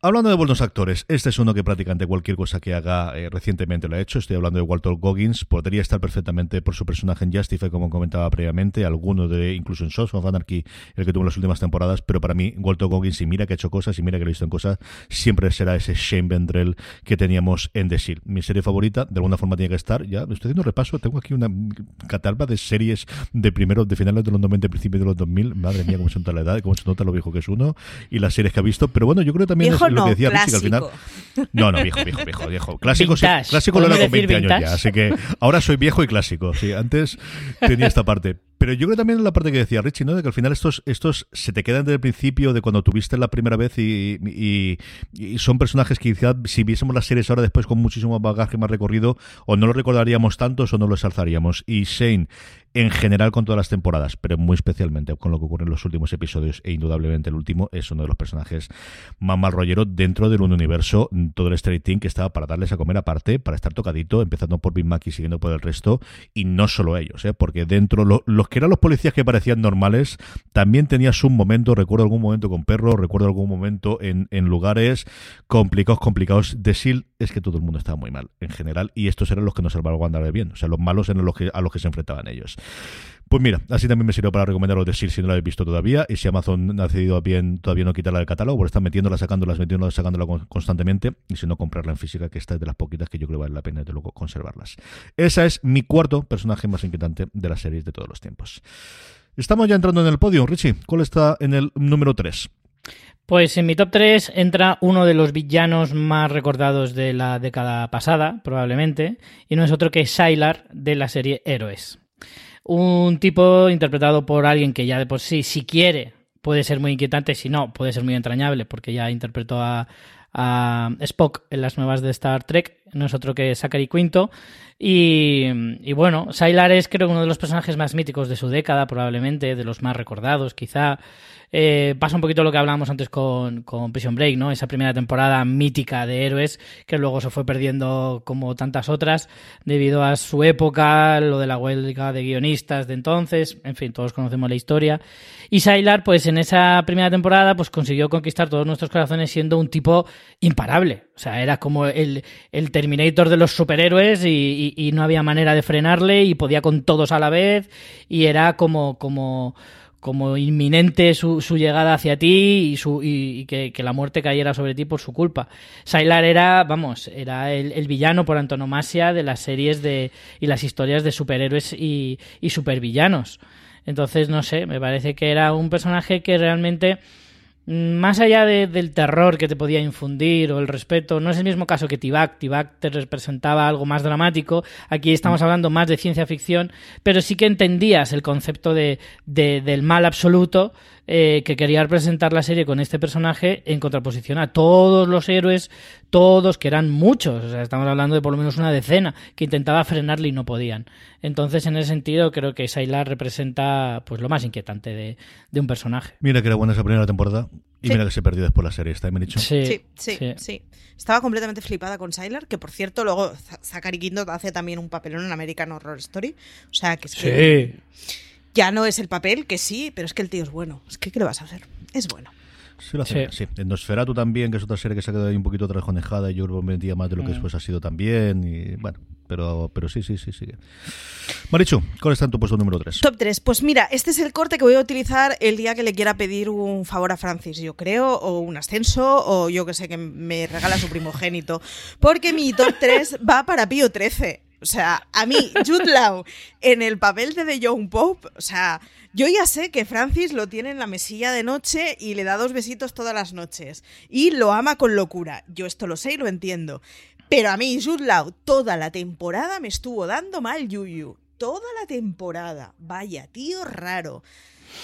Hablando de buenos actores, este es uno que prácticamente cualquier cosa que haga eh, recientemente lo ha hecho, estoy hablando de Walter Goggins, podría estar perfectamente por su personaje en Justify, como comentaba previamente, alguno de, incluso en Sons of Anarchy, el que tuvo en las últimas temporadas, pero para mí Walter Goggins, y mira que ha hecho cosas, y mira que lo ha visto en cosas, siempre será ese Shane Vendrell que teníamos en The Shield. Mi serie favorita, de alguna forma tiene que estar, ya estoy haciendo repaso, tengo aquí una catalba de series de primero, de finales de los 90, principios de los 2000, madre mía, cómo se nota la edad, cómo se nota lo viejo que es uno y las series que ha visto. Pero bueno, yo creo también viejo es lo no, que decía Richie, que al final. No, no, viejo, viejo, viejo, viejo. Clásico, sí, clásico lo era con 20 años ya. Así que ahora soy viejo y clásico. Sí, antes tenía esta parte. Pero yo creo también la parte que decía Richie, ¿no? De que al final estos, estos se te quedan desde el principio, de cuando tuviste la primera vez y, y, y son personajes que quizás si viésemos las series ahora después con muchísimo bagaje más recorrido, o no lo recordaríamos tantos o no lo exalzaríamos. Y Shane, en general con todas las temporadas, pero muy especialmente con lo que ocurre en los últimos episodios, e indudablemente el último, es uno de los personajes más mal rollero dentro del universo, todo el Straight Team que estaba para darles a comer aparte, para estar tocadito, empezando por Big Mac y siguiendo por el resto, y no solo ellos, ¿eh? porque dentro, lo, los que eran los policías que parecían normales, también tenías un momento, recuerdo algún momento con perros, recuerdo algún momento en, en lugares complicados, complicados de SEAL, es que todo el mundo estaba muy mal, en general, y estos eran los que nos salvaban de bien, o sea, los malos eran los que, a los que se enfrentaban ellos. Pues mira, así también me sirvió para recomendaros de SEAL si no lo habéis visto todavía. Y si Amazon ha decidido bien todavía no quitarla del catálogo, porque están metiéndola, sacándola, metiéndola, sacándola constantemente. Y si no, comprarla en física, que esta es de las poquitas que yo creo vale la pena de luego conservarlas. Esa es mi cuarto personaje más inquietante de las series de todos los tiempos. Estamos ya entrando en el podio. Richie, ¿cuál está en el número 3? Pues en mi top 3 entra uno de los villanos más recordados de la década pasada, probablemente, y no es otro que Sylar de la serie Héroes. Un tipo interpretado por alguien que ya de por sí, si quiere, puede ser muy inquietante, si no, puede ser muy entrañable, porque ya interpretó a, a Spock en las nuevas de Star Trek, no es otro que Zachary Quinto. Y, y bueno, Sylar es creo uno de los personajes más míticos de su década, probablemente, de los más recordados, quizá. Eh, pasa un poquito lo que hablábamos antes con, con, Prison Break, ¿no? Esa primera temporada mítica de héroes que luego se fue perdiendo como tantas otras debido a su época, lo de la huelga de guionistas de entonces, en fin, todos conocemos la historia. Y Sylar, pues en esa primera temporada, pues consiguió conquistar todos nuestros corazones siendo un tipo imparable. O sea, era como el, el Terminator de los superhéroes y, y, y no había manera de frenarle y podía con todos a la vez y era como, como como inminente su, su, llegada hacia ti y, su, y, que, la muerte cayera sobre ti por su culpa. Sylar era, vamos, era el, el, villano por antonomasia de las series de, y las historias de superhéroes y, y supervillanos. Entonces, no sé, me parece que era un personaje que realmente más allá de, del terror que te podía infundir o el respeto, no es el mismo caso que Tibak. Tibak te representaba algo más dramático. Aquí estamos hablando más de ciencia ficción, pero sí que entendías el concepto de, de del mal absoluto eh, que quería representar la serie con este personaje en contraposición a todos los héroes, todos, que eran muchos, o sea, estamos hablando de por lo menos una decena, que intentaba frenarle y no podían. Entonces, en ese sentido, creo que Sylar representa pues lo más inquietante de, de un personaje. Mira que era buena esa primera temporada y sí. mira que se perdió después la serie, ¿está bien dicho? Sí sí, sí, sí, sí. Estaba completamente flipada con Sylar, que por cierto, luego Zachary Quinto hace también un papelón en American Horror Story. O sea, que es que... Sí ya no es el papel, que sí, pero es que el tío es bueno. Es que, ¿qué le vas a hacer? Es bueno. Sí, lo hace, sí. sí. En Nosferatu también, que es otra serie que se ha quedado ahí un poquito trajonejada y yo creo que vendía más de lo que mm. después ha sido también. Y bueno, pero, pero sí, sí, sí, sí. Marichu, ¿cuál está en tu puesto número 3? Top 3. Pues mira, este es el corte que voy a utilizar el día que le quiera pedir un favor a Francis, yo creo, o un ascenso, o yo que sé, que me regala su primogénito. Porque mi top 3 va para Pío 13. O sea, a mí, Jude Law, en el papel de The Young Pope, o sea, yo ya sé que Francis lo tiene en la mesilla de noche y le da dos besitos todas las noches. Y lo ama con locura. Yo esto lo sé y lo entiendo. Pero a mí, Jude Law, toda la temporada me estuvo dando mal Yuyu. Toda la temporada. Vaya, tío raro.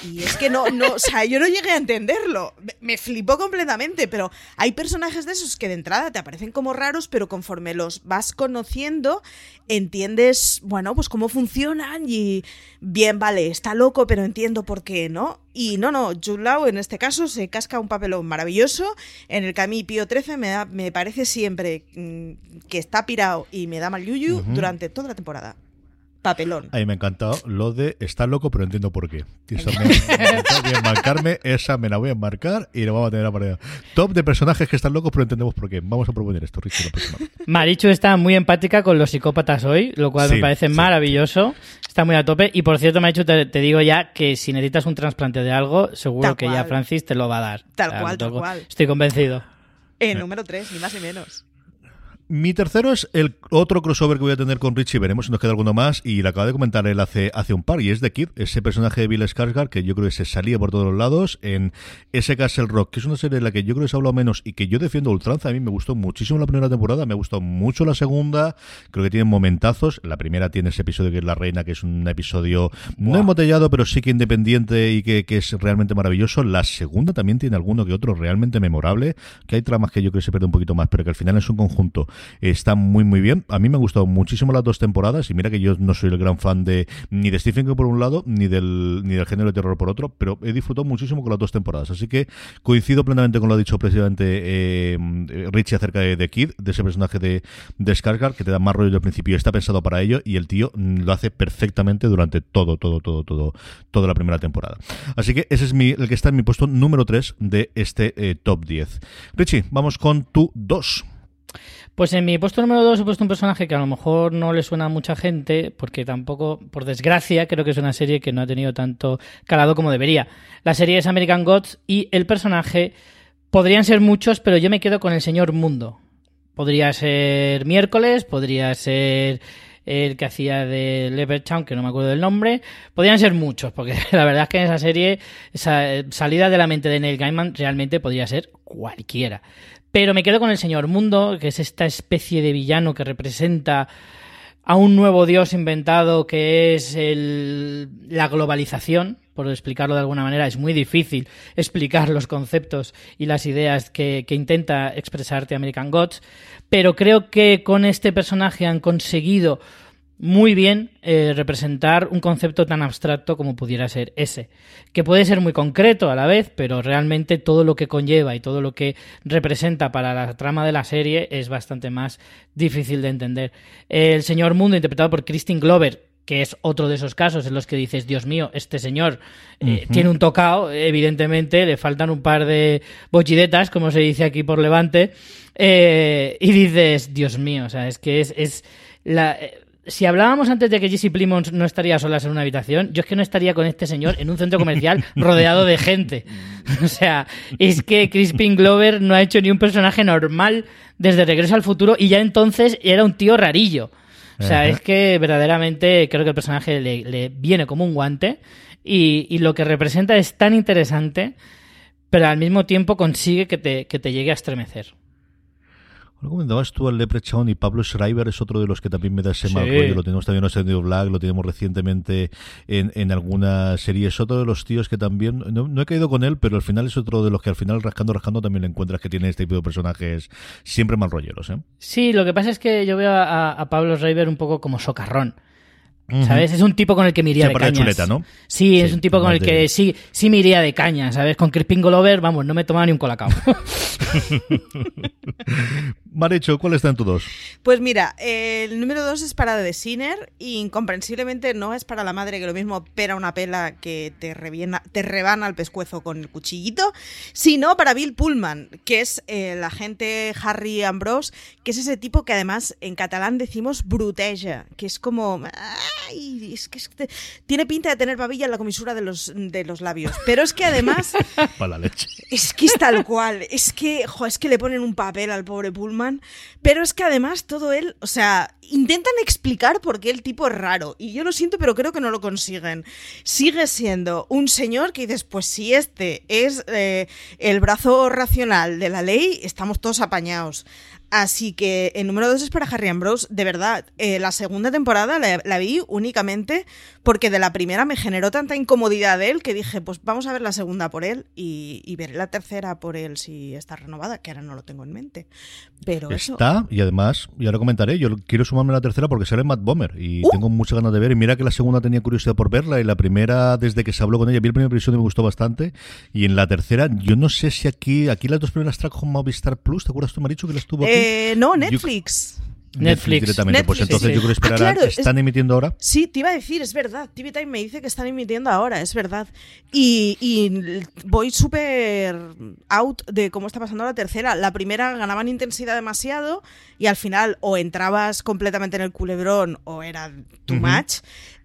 Y es que no, no, o sea, yo no llegué a entenderlo. Me, flipó completamente, pero hay personajes de esos que de entrada te aparecen como raros, pero conforme los vas conociendo, entiendes, bueno, pues cómo funcionan y bien, vale, está loco, pero entiendo por qué, ¿no? Y no, no, Jude en este caso se casca un papelón maravilloso en el que a mí Pío 13 me, da, me parece siempre mmm, que está pirado y me da mal yuyu uh -huh. durante toda la temporada papelón. A mí me ha encantado lo de estar loco, pero entiendo por qué. Eso me, me voy a marcarme, esa me la voy a marcar y lo vamos a tener a pared. Top de personajes que están locos, pero entendemos por qué. Vamos a proponer esto, Richie, la próxima. Marichu está muy empática con los psicópatas hoy, lo cual sí, me parece sí. maravilloso. Está muy a tope. Y por cierto, Marichu, te, te, digo ya que si necesitas un trasplante de algo, seguro tal que cual. ya Francis te lo va a dar. Tal cual, tal cual. Estoy convencido. Eh, número 3, ni más ni menos. Mi tercero es el otro crossover que voy a tener con Richie, veremos si nos queda alguno más, y lo acaba de comentar él hace, hace un par, y es The Kid, ese personaje de Bill Skarsgård que yo creo que se salía por todos los lados en ese Castle Rock, que es una serie en la que yo creo que se ha hablado menos y que yo defiendo ultranza, a mí me gustó muchísimo la primera temporada, me gustó mucho la segunda, creo que tiene momentazos, la primera tiene ese episodio que es La Reina, que es un episodio wow. no embotellado, pero sí que independiente y que, que, es realmente maravilloso, la segunda también tiene alguno que otro realmente memorable, que hay tramas que yo creo que se pierde un poquito más, pero que al final es un conjunto, está muy muy, bien. A mí me han gustado muchísimo las dos temporadas y mira que yo no soy el gran fan de ni de Stephen King por un lado ni del, ni del género de terror por otro, pero he disfrutado muchísimo con las dos temporadas. Así que coincido plenamente con lo dicho precisamente eh, Richie acerca de, Kid, de ese personaje de, de que te da más rollo del principio. Está pensado para ello y el tío lo hace perfectamente durante todo, todo, todo, todo, toda la primera temporada. Así que ese es mi, el que está en mi puesto número 3 de este eh, top 10. Richie, vamos con tu 2. Pues en mi puesto número 2 he puesto un personaje que a lo mejor no le suena a mucha gente, porque tampoco, por desgracia, creo que es una serie que no ha tenido tanto calado como debería. La serie es American Gods y el personaje podrían ser muchos, pero yo me quedo con el señor Mundo. Podría ser miércoles, podría ser el que hacía de Levertown, que no me acuerdo del nombre, podrían ser muchos, porque la verdad es que en esa serie, esa salida de la mente de Neil Gaiman realmente podría ser cualquiera. Pero me quedo con el Señor Mundo, que es esta especie de villano que representa a un nuevo dios inventado que es el, la globalización, por explicarlo de alguna manera. Es muy difícil explicar los conceptos y las ideas que, que intenta expresarte American Gods, pero creo que con este personaje han conseguido muy bien eh, representar un concepto tan abstracto como pudiera ser ese, que puede ser muy concreto a la vez, pero realmente todo lo que conlleva y todo lo que representa para la trama de la serie es bastante más difícil de entender. El señor Mundo, interpretado por Christine Glover, que es otro de esos casos en los que dices, Dios mío, este señor eh, tiene un tocado, evidentemente, le faltan un par de bochidetas, como se dice aquí por Levante, eh, y dices, Dios mío, o sea, es que es, es la si hablábamos antes de que Jesse Plimons no estaría solas en una habitación, yo es que no estaría con este señor en un centro comercial rodeado de gente. O sea, es que Crispin Glover no ha hecho ni un personaje normal desde Regreso al Futuro y ya entonces era un tío rarillo. O sea, es que verdaderamente creo que el personaje le, viene como un guante y, y, lo que representa es tan interesante, pero al mismo tiempo consigue que te, que te llegue a estremecer. Lo comentabas tú al Leprechaun y Pablo Schreiber es otro de los que también me da ese mal rollo. Lo tenemos también en Ascendido Black, lo tenemos recientemente en, en alguna serie. Es otro de los tíos que también, no, he caído con él, pero al final es otro de los que al final rascando, rascando también le encuentras que tiene este tipo de personajes siempre mal rolleros. ¿eh? Sí, lo que pasa es que yo veo a, a Pablo Schreiber un poco como socarrón. ¿Sabes? Es un tipo con el que me iría de cañas. Chuleta, ¿no? Sí, es un tipo con el que sí, sí me iría de caña, ¿sabes? Con Crispin Glover, vamos, no me tomaba ni un colacao. Marecho, ¿cuál está en tu dos? Pues mira, el número dos es para The Sinner y incomprensiblemente no es para la madre que lo mismo pera una pela que te, reviena, te rebana el pescuezo con el cuchillito, sino para Bill Pullman, que es el agente Harry Ambrose, que es ese tipo que además en catalán decimos bruteja, que es como es que, tiene pinta de tener babilla en la comisura de los, de los labios. Pero es que además. Para la leche. Es que es tal cual. Es que, es que le ponen un papel al pobre Pullman. Pero es que además todo él. O sea, intentan explicar por qué el tipo es raro. Y yo lo siento, pero creo que no lo consiguen. Sigue siendo un señor que dices, pues si este es eh, el brazo racional de la ley, estamos todos apañados. Así que el número dos es para Harry Ambrose. De verdad, eh, la segunda temporada la, vi únicamente porque de la primera me generó tanta incomodidad de él que dije, pues vamos a ver la segunda por él y, veré la tercera por él si está renovada, que ahora no lo tengo en mente. Pero está, y además, y ahora comentaré, yo quiero sumarme a la tercera porque sale Matt Bomber y uh. tengo muchas ganas de ver. Y mira que la segunda tenía curiosidad por verla y la primera, desde que se habló con ella, vi el primer episodio y me gustó bastante. Y en la tercera, yo no sé si aquí, aquí las dos primeras tracks con Movistar Plus, ¿te acuerdas tú, Maricho, que las tuvo aquí? Eh, no, Netflix. Netflix. directamente. pues entonces yo creo esperar. Ah, ¿Están emitiendo ahora? Sí, te iba a decir, es verdad. TV Time me dice que están emitiendo ahora, es verdad. Y, voy súper out de cómo está pasando la tercera. La primera ganaban intensidad demasiado y al final o entrabas completamente en el culebrón o era too much.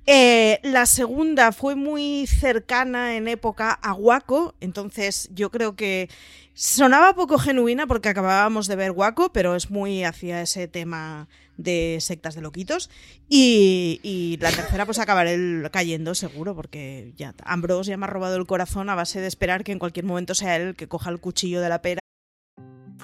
Eh, la segunda fue muy cercana en época a Waco, entonces yo creo que Sonaba poco genuina porque acabábamos de ver Waco, pero es muy hacia ese tema de sectas de loquitos. Y, la tercera, pues acabaré cayendo seguro, porque ya Ambrose ya me ha robado el corazón a base de esperar que en cualquier momento sea él el que coja el cuchillo de la pera.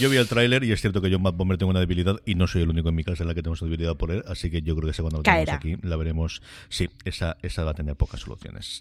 Yo vi el tráiler y es cierto que yo Matt Bomber tengo una debilidad y no soy el único en mi casa en la que tenemos debilidad por él, así que yo creo que cuando lo tengamos aquí la veremos. Sí, esa, esa va a tener pocas soluciones.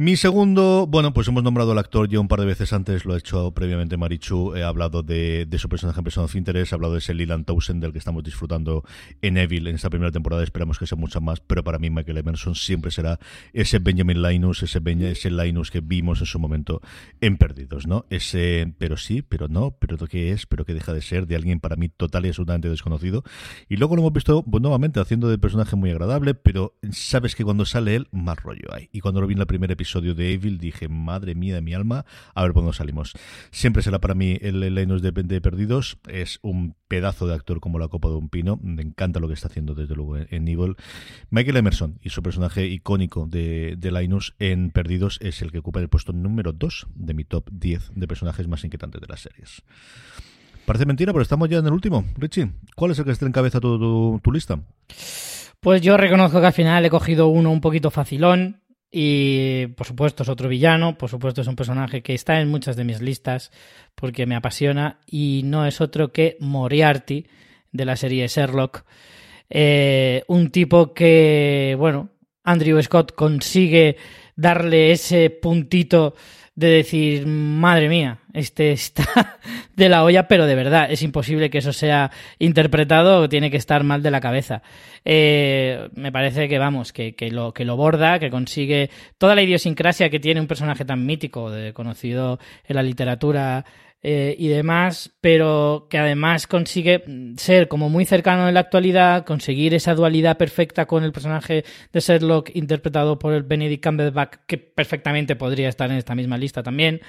Mi segundo, bueno, pues hemos nombrado al actor yo un par de veces antes, lo ha hecho previamente Marichu, he hablado de, su personaje en Person of Interest, he hablado de ese Leland Townsend del que estamos disfrutando en Evil en esta primera temporada, esperamos que sea mucho más, pero para mí Michael Emerson siempre será ese Benjamin Linus, ese, ese Linus que vimos en su momento en Perdidos, ¿no? Ese, pero sí, pero no, pero qué es, pero que deja de ser de alguien para mí total y absolutamente desconocido. Y luego lo hemos visto pues, nuevamente haciendo de personaje muy agradable, pero sabes que cuando sale él, más rollo hay. Y cuando lo vi en el primer episodio, episodio de Evil dije, madre mía de mi alma, a ver dónde salimos. Siempre será para mí el Linus de, Perdidos, es un pedazo de actor como la copa de un pino, me encanta lo que está haciendo desde luego en, Evil. Michael Emerson y su personaje icónico de, Linus en Perdidos es el que ocupa el puesto número 2 de mi top 10 de personajes más inquietantes de las series. Parece mentira, pero estamos ya en el último. Richie, ¿cuál es el que está en cabeza tu, tu lista? Pues yo reconozco que al final he cogido uno un poquito facilón. Y por supuesto es otro villano, por supuesto es un personaje que está en muchas de mis listas porque me apasiona y no es otro que Moriarty de la serie Sherlock. Eh, un tipo que, bueno, Andrew Scott consigue darle ese puntito de decir, madre mía, este está de la olla, pero de verdad, es imposible que eso sea interpretado, tiene que estar mal de la cabeza. Eh, me parece que, vamos, que, que, lo, que lo borda, que consigue toda la idiosincrasia que tiene un personaje tan mítico, de, conocido en la literatura eh, y demás, pero que además consigue ser como muy cercano en la actualidad, conseguir esa dualidad perfecta con el personaje de Sherlock interpretado por el Benedict Cumberbatch, que perfectamente podría estar en esta misma lista también,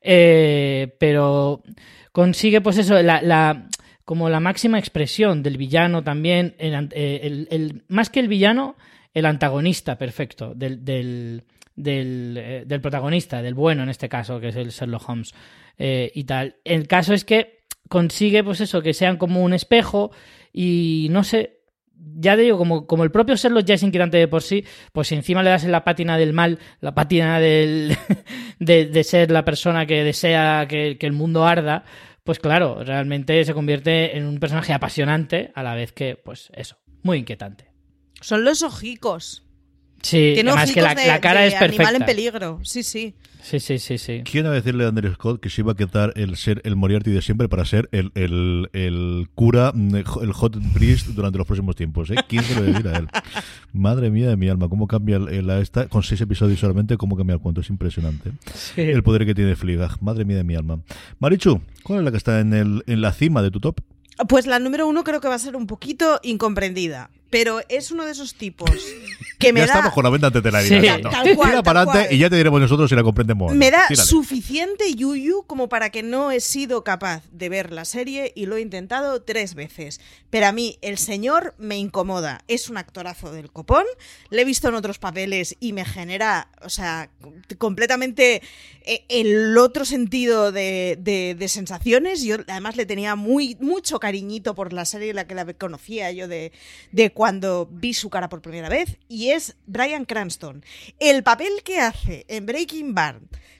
eh, pero consigue pues eso, la, la, como la máxima expresión del villano también, el, más que el villano, el antagonista perfecto del, del, eh, del protagonista, del bueno en este caso, que es el Sherlock Holmes eh, y tal. El caso es que consigue, pues eso, que sean como un espejo y no sé, ya te digo, como, como el propio Sherlock ya es inquietante de por sí, pues si encima le das en la pátina del mal, la pátina del, de, de, ser la persona que desea que, que, el mundo arda, pues claro, realmente se convierte en un personaje apasionante a la vez que, pues eso, muy inquietante. Son los ojicos. Sí, Tiene además que la, de, la cara de es perfecta. animal en peligro, sí, sí. Sí, sí, sí, sí. Quiero decirle a Andrew Scott que se iba a quitar el ser el Moriarty de siempre para ser el, el, el cura, el hot priest durante los próximos tiempos. ¿eh? ¿Quién se lo decir a él? Madre mía de mi alma, cómo cambia el, el, esta, con seis episodios solamente, cómo cambia el cuento. Es impresionante. Sí. El poder que tiene Fleabag. Madre mía de mi alma. Marichu, ¿cuál es la que está en, el, en la cima de tu top? Pues la número uno creo que va a ser un poquito incomprendida. Pero es uno de esos tipos que me ya da. estamos con la venta ante la Sí. Tal- tal cual, Tira tal para adelante y ya te diremos nosotros si la comprendemos. Me da Tírale. suficiente yuyu como para que no he sido capaz de ver la serie y lo he intentado tres veces. Pero a mí el señor me incomoda. Es un actorazo del copón. Le he visto en otros papeles y me genera, o sea, completamente eh, el otro sentido de, de- de sensaciones. Yo además le tenía muy mucho cariñito por la serie en la que la conocía yo de, de cuando vi su cara por primera vez. Y es Brian Cranston. El papel que hace en Breaking Bad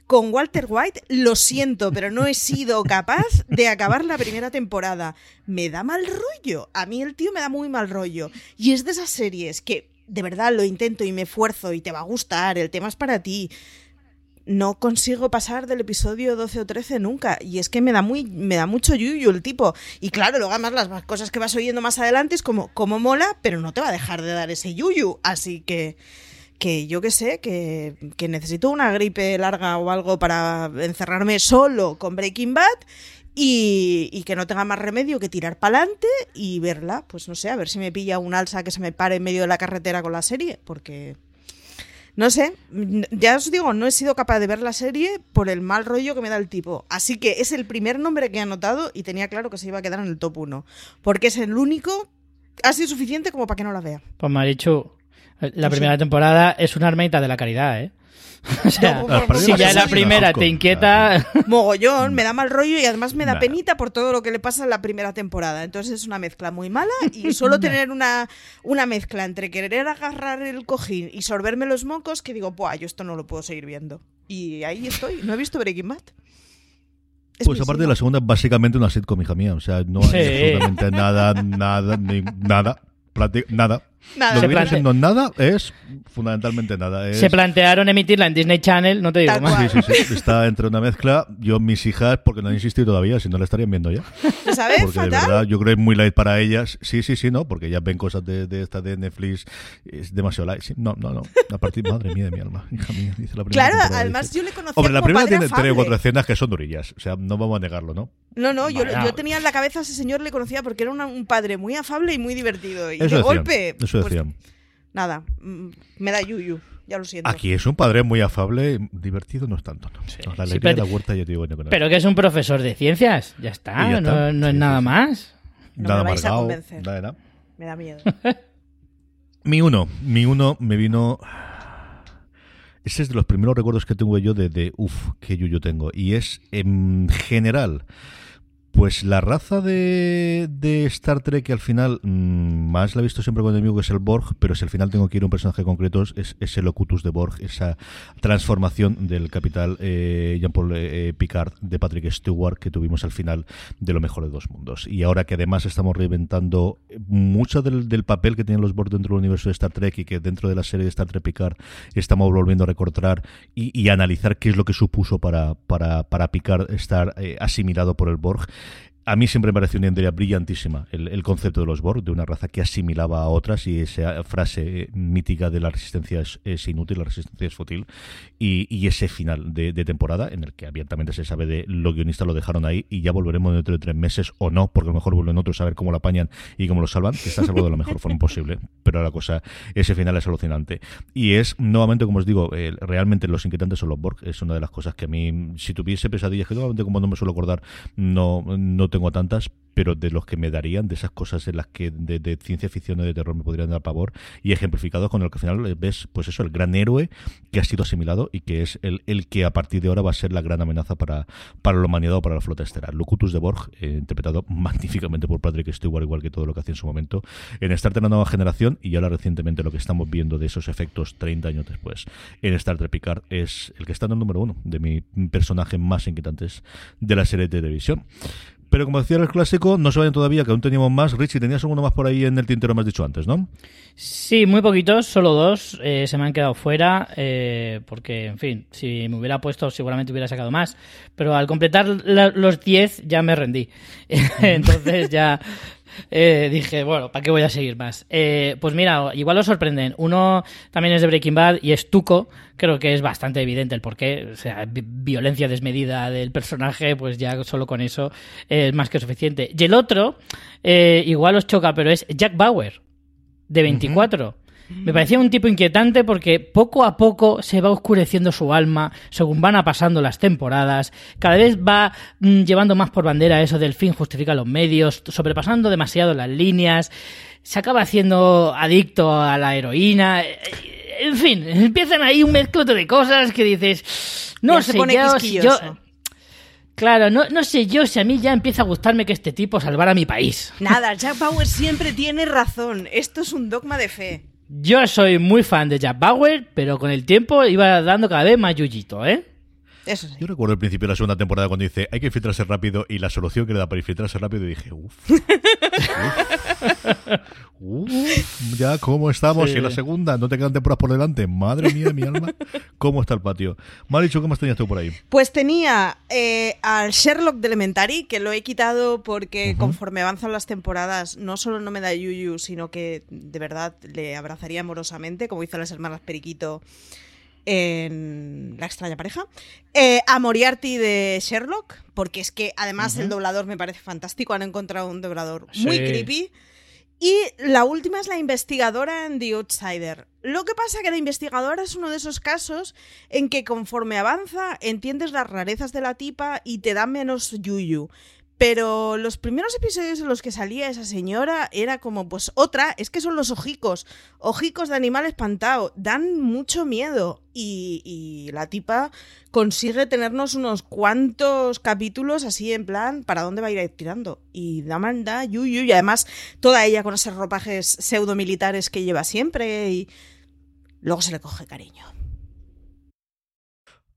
con Walter White, lo siento, pero no he sido capaz de acabar la primera temporada. Me da mal rollo. A mí el tío me da muy mal rollo. Y es de esas series que de verdad lo intento y me esfuerzo y te va a gustar, el tema es para ti. No consigo pasar del episodio 12 o 13 nunca. Y es que me da muy, me da mucho yuyu el tipo. Y claro, luego además las cosas que vas oyendo más adelante es como, como mola, pero no te va a dejar de dar ese yuyu. Así que que yo que sé, que, que necesito una gripe larga o algo para encerrarme solo con Breaking Bad y, y que no tenga más remedio que tirar para adelante y verla. Pues no sé, a ver si me pilla un alza que se me pare en medio de la carretera con la serie, porque... No sé, ya os digo, no he sido capaz de ver la serie por el mal rollo que me da el tipo. Así que es el primer nombre que he anotado y tenía claro que se iba a quedar en el top 1. Porque es el único, ha sido suficiente como para que no la vea. Pues Marichu, la No primera sé. temporada es una armeita de la caridad, ¿eh? O sea, No, Las si ya la sí, primera te inquieta... Mogollón, me da mal rollo y además me da Nah. penita por todo lo que le pasa en la primera temporada. Entonces es una mezcla muy mala y suelo tener una, una mezcla entre querer agarrar el cojín y sorberme los mocos que digo, buah, yo esto no lo puedo seguir viendo. Y ahí estoy, no he visto Breaking Bad. Es Pues aparte de la segunda, básicamente una sitcom, hija mía. O sea, no Sí. hay absolutamente nada, nada, ni nada. Nada. Nada. Lo Se que viene plante- siendo nada es fundamentalmente nada. Es, Se plantearon emitirla en Disney Channel, no te digo Tal más. cual. Sí, sí, sí. Está entre una mezcla. Yo, mis hijas, porque no han insistido todavía, si no la estarían viendo ya. ¿Sabes? Porque de verdad, yo creo que es muy light para ellas. Sí, sí, sí, no, porque ellas ven cosas de, de esta de Netflix. Es demasiado light. Sí, no, no, no. A partir, madre mía de mi alma, hija mía, dice la primera. Claro, además dice. yo le conocía Hombre, la primera padre tiene tres o cuatro escenas que son durillas. O sea, no vamos a negarlo, ¿no? No, no, yo, yo tenía en la cabeza a ese señor, le conocía porque era una- un padre muy afable y muy divertido. Y Eso de decían, golpe, Eso pues, decían. nada, me da yuyu, ya lo siento. Aquí es un padre muy afable, divertido no es tanto. ¿no? No, la sí, alegría pero- de la huerta ya te digo bueno, que no. Pero que es un profesor de ciencias, ya está, ya no, está. no es Sí, nada sí, sí. más. No nada me vais a convencer. nada de nada. Me da miedo. Mi uno, mi uno me vino. Ese es de los primeros recuerdos que tengo yo de, de uff, qué yuyo tengo. Y es en general Pues la raza de, Star Trek que al final mm, más la he visto siempre con el enemigo que es el Borg, pero si al final tengo que ir a un personaje concreto es, es el Locutus de Borg, esa transformación del capital eh, Jean-Paul eh, Picard de Patrick Stewart que tuvimos al final de lo mejor de dos mundos. Y ahora que además estamos reinventando mucho del, papel que tienen los Borg dentro del universo de Star Trek y que dentro de la serie de Star Trek Picard estamos volviendo a recortar y, y analizar qué es lo que supuso para, para, para Picard estar eh, asimilado por el Borg a mí siempre me pareció una idea brillantísima el, el, concepto de los Borg, de una raza que asimilaba a otras y esa frase mítica de la resistencia es, es inútil, la resistencia es fútil y, y ese final de, de, temporada en el que abiertamente se sabe de los guionistas lo dejaron ahí y ya volveremos dentro de tres meses o no, porque a lo mejor vuelven otros a ver cómo lo apañan y cómo lo salvan, que está salvado de la mejor forma posible, pero la cosa, ese final es alucinante. Y es, nuevamente, como os digo, eh, realmente los inquietantes son los Borg, es una de las cosas que a mí, si tuviese pesadillas, que nuevamente como no me suelo acordar, no, no tengo tantas, pero de los que me darían, de esas cosas en las que de, ciencia ficción o de terror me podrían dar pavor, y ejemplificados con el que al final ves, pues eso, el gran héroe que ha sido asimilado y que es el, el que a partir de ahora va a ser la gran amenaza para, para la humanidad o para la flota estelar. Locutus de Borg, eh, interpretado magníficamente por Patrick Stewart, igual que todo lo que hacía en su momento, en Star Trek La Nueva Generación, y ahora recientemente lo que estamos viendo de esos efectos 30 años después en Star Trek Picard es el que está en el número uno de mis personajes más inquietantes de la serie de televisión. Pero como decía el clásico, no se vayan todavía, que aún teníamos más. Richie, tenías alguno más por ahí en el tintero, me has dicho antes, ¿no? Sí, muy poquitos, solo dos. Eh, se me han quedado fuera, eh, porque, en fin, si me hubiera puesto, seguramente hubiera sacado más. Pero al completar la, los 10 ya me rendí. Entonces ya eh, dije, bueno, ¿para qué voy a seguir más? Eh, pues mira, igual os sorprenden. Uno también es de Breaking Bad y es Tuco. Creo que es bastante evidente el porqué. O sea, violencia desmedida del personaje, pues ya solo con eso es más que suficiente. Y el otro, eh, igual os choca, pero es Jack Bauer, de 24. Uh -huh. Me parecía un tipo inquietante porque poco a poco se va oscureciendo su alma según van pasando las temporadas. Cada vez va mmm, llevando más por bandera eso del fin justifica los medios, sobrepasando demasiado las líneas. Se acaba haciendo adicto a la heroína. En fin, empiezan ahí un mezclote de cosas que dices, no ya sé, se pone yo Claro, no, no sé yo si a mí ya empieza a gustarme que este tipo salvara a mi país. Nada, Jack Bauer siempre tiene razón. Esto es un dogma de fe. Yo soy muy fan de Jack Bauer, pero con el tiempo iba dando cada vez más yuyito, ¿eh? Eso sí. Yo recuerdo el principio de la segunda temporada cuando dice hay que infiltrarse rápido y la solución que le da para infiltrarse rápido y dije, uff. uf, uf, ya, ¿cómo estamos? Sí. Y en la segunda, no te quedan temporadas por delante. Madre mía, mi alma, ¿cómo está el patio? Maricho, ¿qué más tenías tú por ahí? Pues tenía eh, al Sherlock de Elementary, que lo he quitado porque uh -huh. conforme avanzan las temporadas, no solo no me da yuyu, sino que de verdad le abrazaría amorosamente, como hizo las hermanas Periquito en La extraña pareja. Eh, a Moriarty de Sherlock, porque es que además uh -huh. el doblador me parece fantástico. Han encontrado un doblador sí. muy creepy. Y la última es la investigadora en The Outsider. Lo que pasa que la investigadora es uno de esos casos en que conforme avanza entiendes las rarezas de la tipa y te da menos yuyu. Pero los primeros episodios en los que salía esa señora era como, pues otra, es que son los ojicos, ojicos de animal espantado, dan mucho miedo. Y, y, la tipa consigue tenernos unos cuantos capítulos así en plan, ¿para dónde va a ir tirando? Y da manda, yuyu, y además toda ella con esos ropajes pseudo militares que lleva siempre y luego se le coge cariño.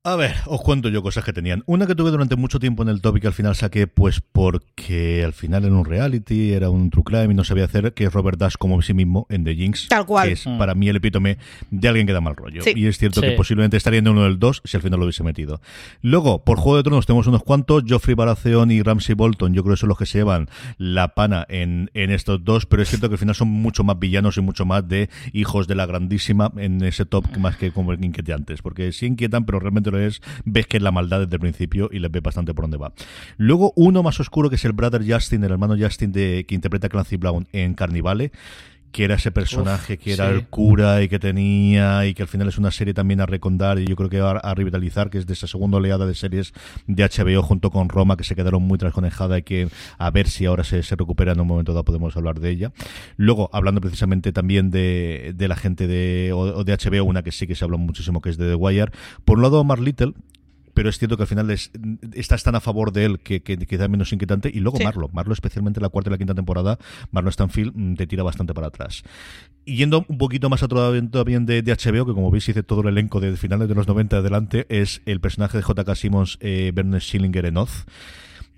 A ver, os cuento yo cosas que tenían. Una que tuve durante mucho tiempo en el top y que al final saqué, pues porque al final era un reality, era un true crime y no sabía hacer, que es Robert Dash como sí mismo en The Jinx. Tal cual. Que es mm. para mí el epítome de alguien que da mal rollo. Sí. Y es cierto sí. que posiblemente estaría en uno del dos si al final lo hubiese metido. Luego, por Juego de Tronos tenemos unos cuantos, Joffrey Baratheon y Ramsey Bolton, yo creo que son los que se llevan la pana en, en estos dos, pero es cierto que al final son mucho más villanos y mucho más de hijos de la grandísima en ese top más que como inquietantes, porque sí inquietan, pero realmente lo es, ves que es la maldad desde el principio y les ves bastante por dónde va. Luego uno más oscuro que es el brother Justin, el hermano Justin de, que interpreta Clancy Brown en Carnivale, que era ese personaje Uf, que era sí. el cura y que tenía y que al final es una serie también a recondar y yo creo que va a, revitalizar que es de esa segunda oleada de series de HBO junto con Roma que se quedaron muy trasconejada y que a ver si ahora se, se recupera en un momento dado podemos hablar de ella luego hablando precisamente también de, de la gente de, o de HBO una que sí que se habla muchísimo que es de The Wire por un lado Omar Little pero es cierto que al final es, estás tan a favor de él que, que es menos inquietante. Y luego Sí. Marlo, Marlo especialmente la cuarta y la quinta temporada, Marlo Stanfield mm, te tira bastante para atrás. Y yendo un poquito más atrás también de, de HBO, que como veis hice todo el elenco de finales de los 90 adelante, es el personaje de J.K. Simmons, eh, Bernard Schillinger en Oz.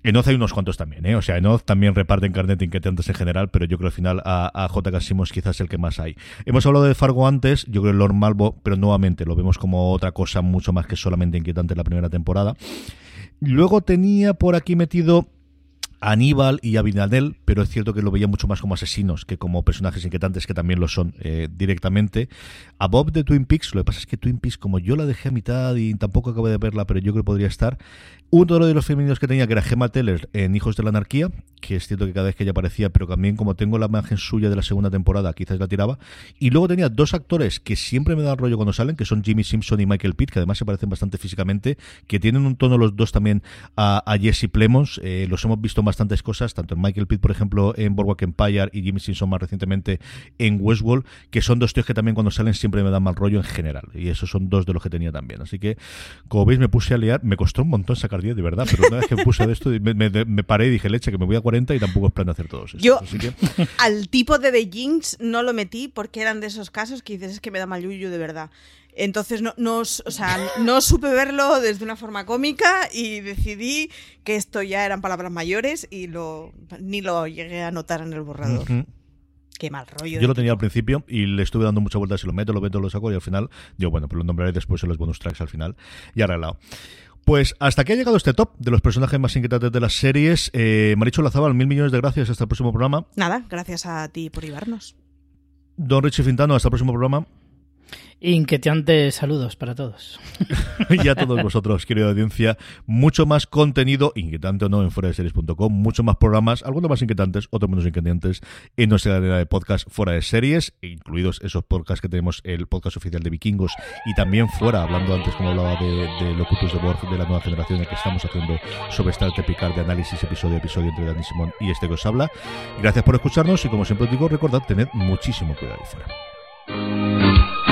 En Oz hay unos cuantos también, ¿eh? O sea, en Oz también reparten carnet inquietantes en general, pero yo creo al final a, a J.K. Simmons quizás el que más hay. Hemos hablado de Fargo antes, yo creo Lord Malvo, pero nuevamente lo vemos como otra cosa mucho más que solamente inquietante en la primera temporada. Luego tenía por aquí metido a Aníbal y a Vinadel, pero es cierto que lo veía mucho más como asesinos que como personajes inquietantes, que también lo son eh, directamente. A Bob de Twin Peaks, lo que pasa es que Twin Peaks, como yo la dejé a mitad y tampoco acabé de verla, pero yo creo que podría estar. Uno de los femeninos que tenía, que era Gemma Teller en Hijos de la Anarquía, que es cierto que cada vez que ella aparecía, pero también como tengo la imagen suya de la segunda temporada, quizás la tiraba. Y luego tenía dos actores que siempre me dan rollo cuando salen, que son Jimmy Simpson y Michael Pitt, que además se parecen bastante físicamente, que tienen un tono los dos también a, Jesse Plemons. Eh, los hemos visto en bastantes cosas, tanto en Michael Pitt, por ejemplo, en Boardwalk Empire y Jimmy Simpson más recientemente en Westworld, que son dos tíos que también cuando salen siempre me dan mal rollo en general. Y esos son dos de los que tenía también. Así que, como veis, me puse a liar. Me costó un montón sacar 10, de verdad, pero una vez que me puse de esto, me, me- me paré y dije, leche, que me voy a 40 y tampoco es plan de hacer todos estos. Yo Así que, al tipo de The Jinx no lo metí porque eran de esos casos que dices es que me da mal yuyu de verdad. Entonces no, no, o sea, no supe verlo desde una forma cómica y decidí que esto ya eran palabras mayores y lo ni lo llegué a notar en el borrador. ujú. Qué mal rollo. Yo lo tenía al principio y le estuve dando muchas vueltas si lo meto, lo meto, lo saco y al final digo, bueno, pues lo nombraré después en los bonus tracks al final y arreglado. Pues hasta aquí ha llegado este top de los personajes más inquietantes de las series. Eh, Maricho Lazabal, mil millones de gracias. Hasta el próximo programa. Nada, gracias a ti por llevarnos. Don Richie Fintano, hasta el próximo programa. Inquietantes saludos para todos. y a todos vosotros, querida audiencia, mucho más contenido, inquietante o no, en fuera de series.com, mucho más programas, algunos más inquietantes, otros menos inquietantes, en nuestra cadena de podcast fuera de series, incluidos esos podcasts que tenemos, el podcast oficial de Vikingos, y también fuera, hablando antes, como hablaba de, de Locutus de Borg, de la nueva generación en que estamos haciendo sobre Star Trek de análisis episodio episodio entre Dani Simón y este que os habla. Gracias por escucharnos y como siempre os digo, recordad, tened muchísimo cuidado ahí fuera.